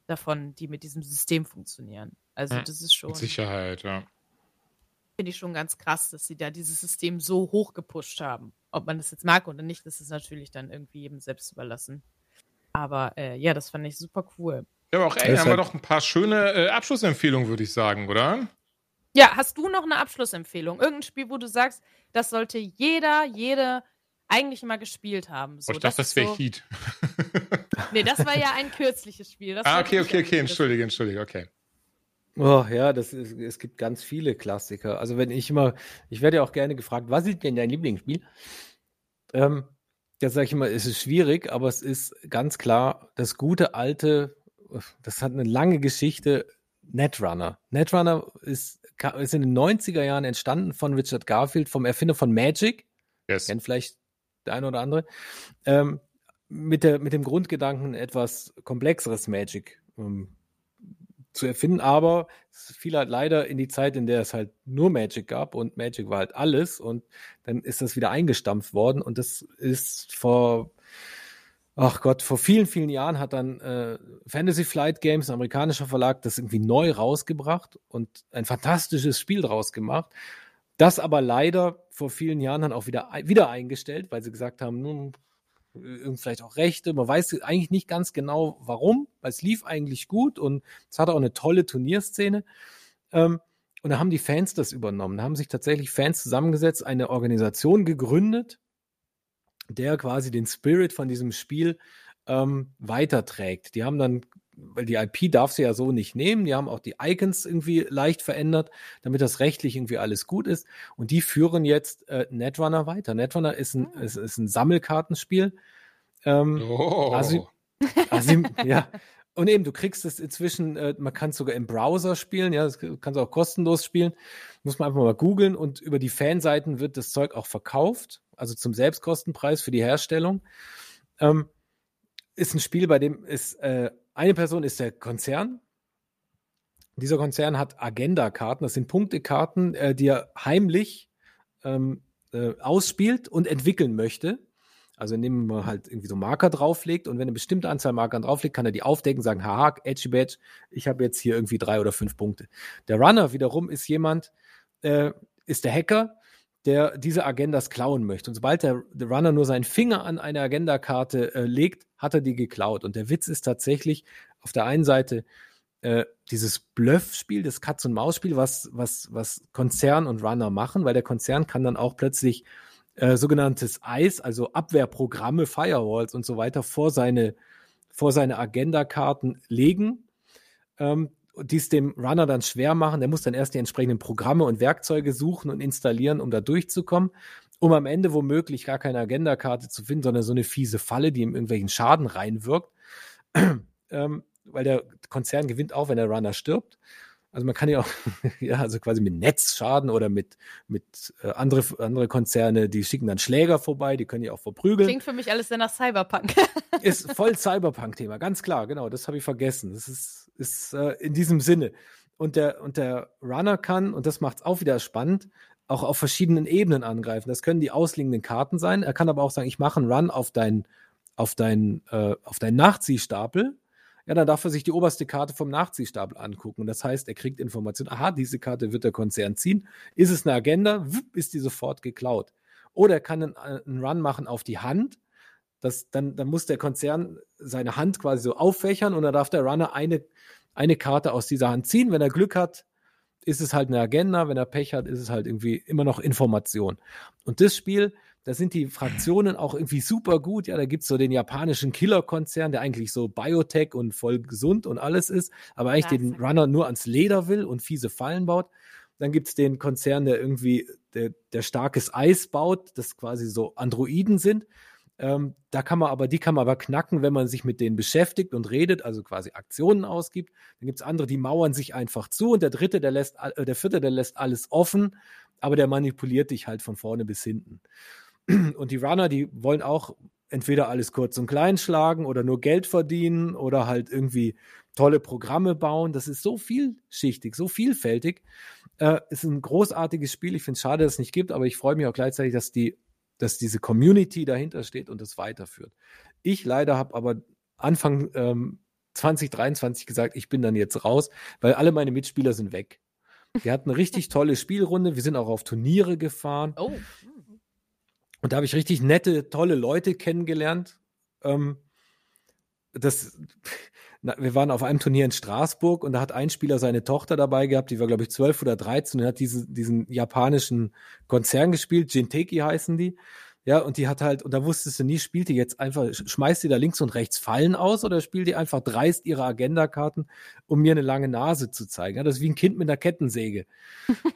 davon, die mit diesem System funktionieren. Also das ist schon. Mit Sicherheit, ja. Finde ich schon ganz krass, dass sie da dieses System so hoch gepusht haben. Ob man das jetzt mag oder nicht, das ist natürlich dann irgendwie jedem selbst überlassen. Aber äh, ja, das fand ich super cool. Ja, aber auch, ey, haben wir doch ein paar schöne äh, Abschlussempfehlungen, würde ich sagen, oder? Ja, hast du noch eine Abschlussempfehlung? Irgendein Spiel, wo du sagst, das sollte jeder, jede eigentlich mal gespielt haben. So, oh, ich dachte, das, das wäre so... Heat. nee, das war ja ein kürzliches Spiel. Das ah, okay, okay, okay, entschuldige, entschuldige, okay. Oh ja, das ist, es gibt ganz viele Klassiker. Also wenn ich immer, ich werde ja auch gerne gefragt, was ist denn dein Lieblingsspiel? Ähm, da sage ich immer, es ist schwierig, aber es ist ganz klar das gute alte, das hat eine lange Geschichte, Netrunner. Netrunner ist, ist in den 90er Jahren entstanden von Richard Garfield, vom Erfinder von Magic. Yes. Kennt vielleicht der eine oder andere. Ähm, mit, der, mit dem Grundgedanken, etwas komplexeres Magic ähm, zu erfinden, aber es fiel halt leider in die Zeit, in der es halt nur Magic gab und Magic war halt alles und dann ist das wieder eingestampft worden und das ist vor, ach Gott, vor vielen, vielen Jahren hat dann äh, Fantasy Flight Games, ein amerikanischer Verlag, das irgendwie neu rausgebracht und ein fantastisches Spiel draus gemacht. Das aber leider vor vielen Jahren dann auch wieder, wieder eingestellt, weil sie gesagt haben, nun, vielleicht auch Rechte. Man weiß eigentlich nicht ganz genau, warum, weil es lief eigentlich gut und es hatte auch eine tolle Turnierszene. Ähm, und da haben die Fans das übernommen. Da haben sich tatsächlich Fans zusammengesetzt, eine Organisation gegründet, der quasi den Spirit von diesem Spiel ähm, weiterträgt. Die haben dann, weil die IP darf sie ja so nicht nehmen, die haben auch die Icons irgendwie leicht verändert, damit das rechtlich irgendwie alles gut ist. Und die führen jetzt äh, Netrunner weiter. Netrunner ist ein, ist, ist ein Sammelkartenspiel. Ähm, oh. Also, also, ja. Und eben, du kriegst es inzwischen, äh, man kann es sogar im Browser spielen, ja, das kannst du auch kostenlos spielen. Muss man einfach mal googeln und über die Fanseiten wird das Zeug auch verkauft, also zum Selbstkostenpreis für die Herstellung. Ähm, ist ein Spiel, bei dem ist äh, eine Person ist der Konzern. Dieser Konzern hat Agenda-Karten, das sind Punktekarten, äh, die er heimlich ähm, äh, ausspielt und entwickeln möchte. Also indem man halt irgendwie so Marker drauflegt und wenn eine bestimmte Anzahl Marker drauflegt, kann er die aufdecken, sagen, haha, Edgy Badge, ich habe jetzt hier irgendwie drei oder fünf Punkte. Der Runner wiederum ist jemand, äh, ist der Hacker, der diese Agendas klauen möchte. Und sobald der, der Runner nur seinen Finger an eine Agendakarte äh, legt, hat er die geklaut. Und der Witz ist tatsächlich auf der einen Seite äh, dieses Bluff-Spiel, das Katz-und-Maus-Spiel, was, was, was Konzern und Runner machen, weil der Konzern kann dann auch plötzlich äh, sogenanntes Eis, also Abwehrprogramme, Firewalls und so weiter vor seine, vor seine Agendakarten legen. Ähm, dies dem Runner dann schwer machen. Der muss dann erst die entsprechenden Programme und Werkzeuge suchen und installieren, um da durchzukommen, um am Ende womöglich gar keine Agendakarte zu finden, sondern so eine fiese Falle, die ihm irgendwelchen Schaden reinwirkt. ähm, weil der Konzern gewinnt auch, wenn der Runner stirbt. Also man kann ja auch, ja, also quasi mit Netzschaden oder mit, mit äh, andere, andere Konzerne, die schicken dann Schläger vorbei, die können ja auch verprügeln. Klingt für mich alles sehr nach Cyberpunk. ist voll Cyberpunk-Thema, ganz klar, genau, das habe ich vergessen. Das ist, ist äh, in diesem Sinne. Und der, und der Runner kann, und das macht es auch wieder spannend, auch auf verschiedenen Ebenen angreifen. Das können die ausliegenden Karten sein. Er kann aber auch sagen, ich mache einen Run auf deinen auf dein, äh, auf deinen Nachziehstapel ja, dann darf er sich die oberste Karte vom Nachziehstapel angucken. Und das heißt, er kriegt Informationen, aha, diese Karte wird der Konzern ziehen. Ist es eine Agenda, ist die sofort geklaut. Oder er kann einen, einen Run machen auf die Hand. Das, dann, dann muss der Konzern seine Hand quasi so auffächern und dann darf der Runner eine, eine Karte aus dieser Hand ziehen. Wenn er Glück hat, ist es halt eine Agenda, wenn er Pech hat, ist es halt irgendwie immer noch Information. Und das Spiel, da sind die Fraktionen auch irgendwie super gut. Ja, da gibt's so den japanischen Killer-Konzern, der eigentlich so Biotech und voll gesund und alles ist, aber eigentlich Ja, den. Runner nur ans Leder will und fiese Fallen baut. Dann gibt's den Konzern, der irgendwie der, der starkes Eis baut, das quasi so Androiden sind. Ähm, da kann man aber, die kann man aber knacken, wenn man sich mit denen beschäftigt und redet, also quasi Aktionen ausgibt. Dann gibt's andere, die mauern sich einfach zu und der dritte, der lässt, äh, der vierte, der lässt alles offen, aber der manipuliert dich halt von vorne bis hinten. Und die Runner, die wollen auch entweder alles kurz und klein schlagen oder nur Geld verdienen oder halt irgendwie tolle Programme bauen. Das ist so vielschichtig, so vielfältig. Äh, ist ein großartiges Spiel. Ich finde es schade, dass es nicht gibt, aber ich freue mich auch gleichzeitig, dass die, dass diese Community dahinter steht und es weiterführt. Ich leider habe aber Anfang ähm, 2023 gesagt, ich bin dann jetzt raus, weil alle meine Mitspieler sind weg. Wir hatten eine richtig tolle Spielrunde. Wir sind auch auf Turniere gefahren. Oh. Und da habe ich richtig nette, tolle Leute kennengelernt. Ähm, das, na, wir waren auf einem Turnier in Straßburg und da hat ein Spieler seine Tochter dabei gehabt, die war, glaube ich, 12 oder 13 und hat diese, diesen japanischen Konzern gespielt, Jinteki heißen die. Ja, und die hat halt, und da wusstest du nie, spielt die jetzt einfach, sch- schmeißt die da links und rechts Fallen aus oder spielt die einfach dreist ihre Agendakarten, um mir eine lange Nase zu zeigen. Ja, das ist wie ein Kind mit einer Kettensäge.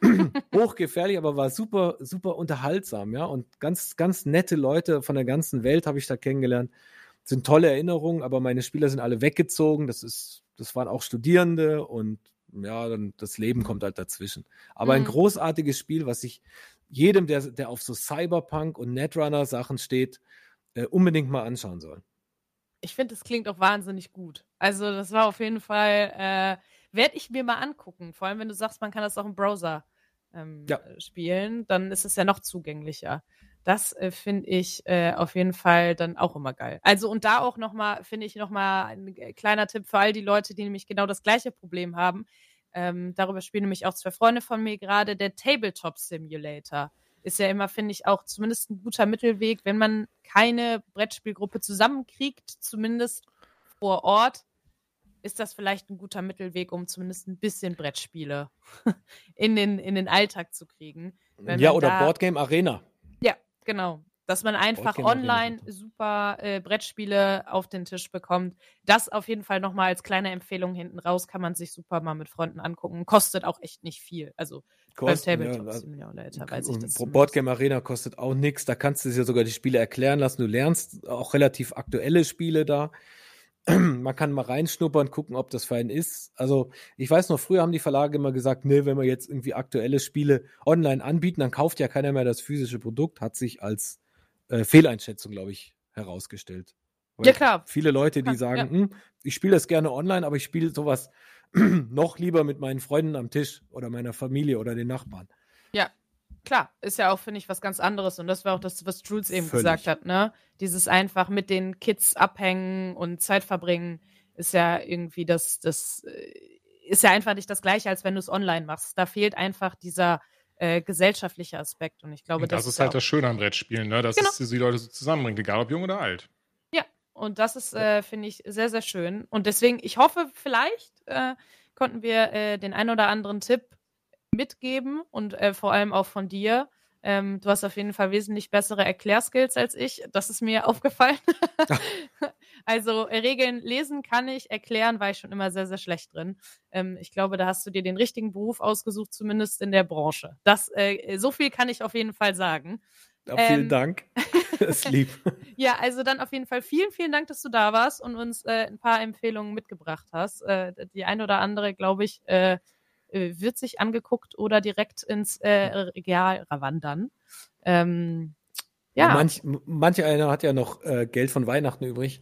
Hochgefährlich, aber war super, super unterhaltsam, ja. Und ganz, ganz nette Leute von der ganzen Welt habe ich da kennengelernt. Sind tolle Erinnerungen, aber meine Spieler sind alle weggezogen. Das ist, das waren auch Studierende und ja, dann das Leben kommt halt dazwischen. Aber ein Mhm. großartiges Spiel, was ich jedem, der, der auf so Cyberpunk und Netrunner Sachen steht, äh, unbedingt mal anschauen soll. Ich finde, das klingt auch wahnsinnig gut. Also, das war auf jeden Fall, äh, werde ich mir mal angucken. Vor allem, wenn du sagst, man kann das auch im Browser ähm, Ja. äh, spielen, dann ist es ja noch zugänglicher. Das äh, finde ich äh, auf jeden Fall dann auch immer geil. Also und da auch noch mal finde ich noch mal ein äh, kleiner Tipp für all die Leute, die nämlich genau das gleiche Problem haben. Ähm, darüber spielen nämlich auch zwei Freunde von mir gerade. Der Tabletop Simulator ist ja immer, finde ich, auch zumindest ein guter Mittelweg, wenn man keine Brettspielgruppe zusammenkriegt, zumindest vor Ort, ist das vielleicht ein guter Mittelweg, um zumindest ein bisschen Brettspiele in den, in den Alltag zu kriegen. Ja, oder Boardgame Arena. Ja, genau. Dass man einfach online super äh, Brettspiele auf den Tisch bekommt. Das auf jeden Fall nochmal als kleine Empfehlung hinten raus, kann man sich super mal mit Freunden angucken. Kostet auch echt nicht viel. Also Kosten, beim ja, Tabletop also- Simulator weiß ich das. Boardgame Arena kostet auch nichts. Da kannst du dir sogar die Spiele erklären lassen. Du lernst auch relativ aktuelle Spiele da. Man kann mal reinschnuppern, gucken, ob das für einen ist. Also, ich weiß noch, früher haben die Verlage immer gesagt, nee, wenn wir jetzt irgendwie aktuelle Spiele online anbieten, dann kauft ja keiner mehr das physische Produkt. Hat sich als äh, Fehleinschätzung, glaube ich, herausgestellt. Weil Ja, klar. Viele Leute, die Kann- sagen, ja. hm, ich spiele das gerne online, aber ich spiele sowas noch lieber mit meinen Freunden am Tisch oder meiner Familie oder den Nachbarn. Klar, ist ja auch, finde ich, was ganz anderes. Und das war auch das, was Jules eben Völlig. gesagt hat, ne? Dieses einfach mit den Kids abhängen und Zeit verbringen ist ja irgendwie das, das äh, ist ja einfach nicht das Gleiche, als wenn du es online machst. Da fehlt einfach dieser äh, gesellschaftliche Aspekt. Und ich glaube, Und das, das ist ja halt das Schöne am Brettspielen, ne? dass Genau. es die Leute so zusammenbringt, egal ob jung oder alt. Und das ist, äh, finde ich, sehr, sehr schön. Und deswegen, ich hoffe, vielleicht äh, konnten wir äh, den ein oder anderen Tipp mitgeben und äh, vor allem auch von dir. Ähm, du hast auf jeden Fall wesentlich bessere Erklärskills als ich. Das ist mir aufgefallen. also äh, Regeln lesen kann ich, erklären war ich schon immer sehr, sehr schlecht drin. Ähm, ich glaube, da hast du dir den richtigen Beruf ausgesucht, zumindest in der Branche. Das, äh, so viel kann ich auf jeden Fall sagen. Ja, vielen Ähm, Dank. Das ist lieb. Ja, also dann auf jeden Fall vielen, vielen Dank, dass du da warst und uns äh, ein paar Empfehlungen mitgebracht hast. Äh, die eine oder andere, glaube ich, äh, wird sich angeguckt oder direkt ins äh, Regal wandern. Ähm, ja, Manch, manch einer hat ja noch äh, Geld von Weihnachten übrig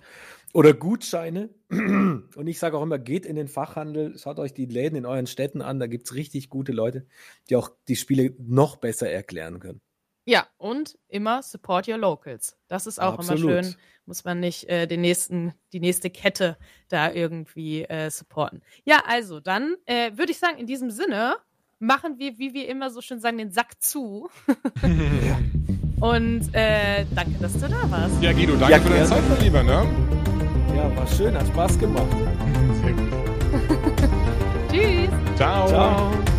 oder Gutscheine. Und ich sage auch immer, geht in den Fachhandel, schaut euch die Läden in euren Städten an. Da gibt es richtig gute Leute, die auch die Spiele noch besser erklären können. Ja, und immer support your locals. Das ist auch Absolut. immer schön. Muss man nicht äh, den nächsten, die nächste Kette da irgendwie äh, supporten. Ja, also dann äh, würde ich sagen, in diesem Sinne machen wir, wie wir immer so schön sagen, den Sack zu. Und äh, danke, dass du da warst. Ja, Guido, danke Ja, für deine. Zeit, mein Lieber, ne? Ja, war schön, hat Spaß gemacht. Sehr gut. Tschüss. Ciao. Ciao.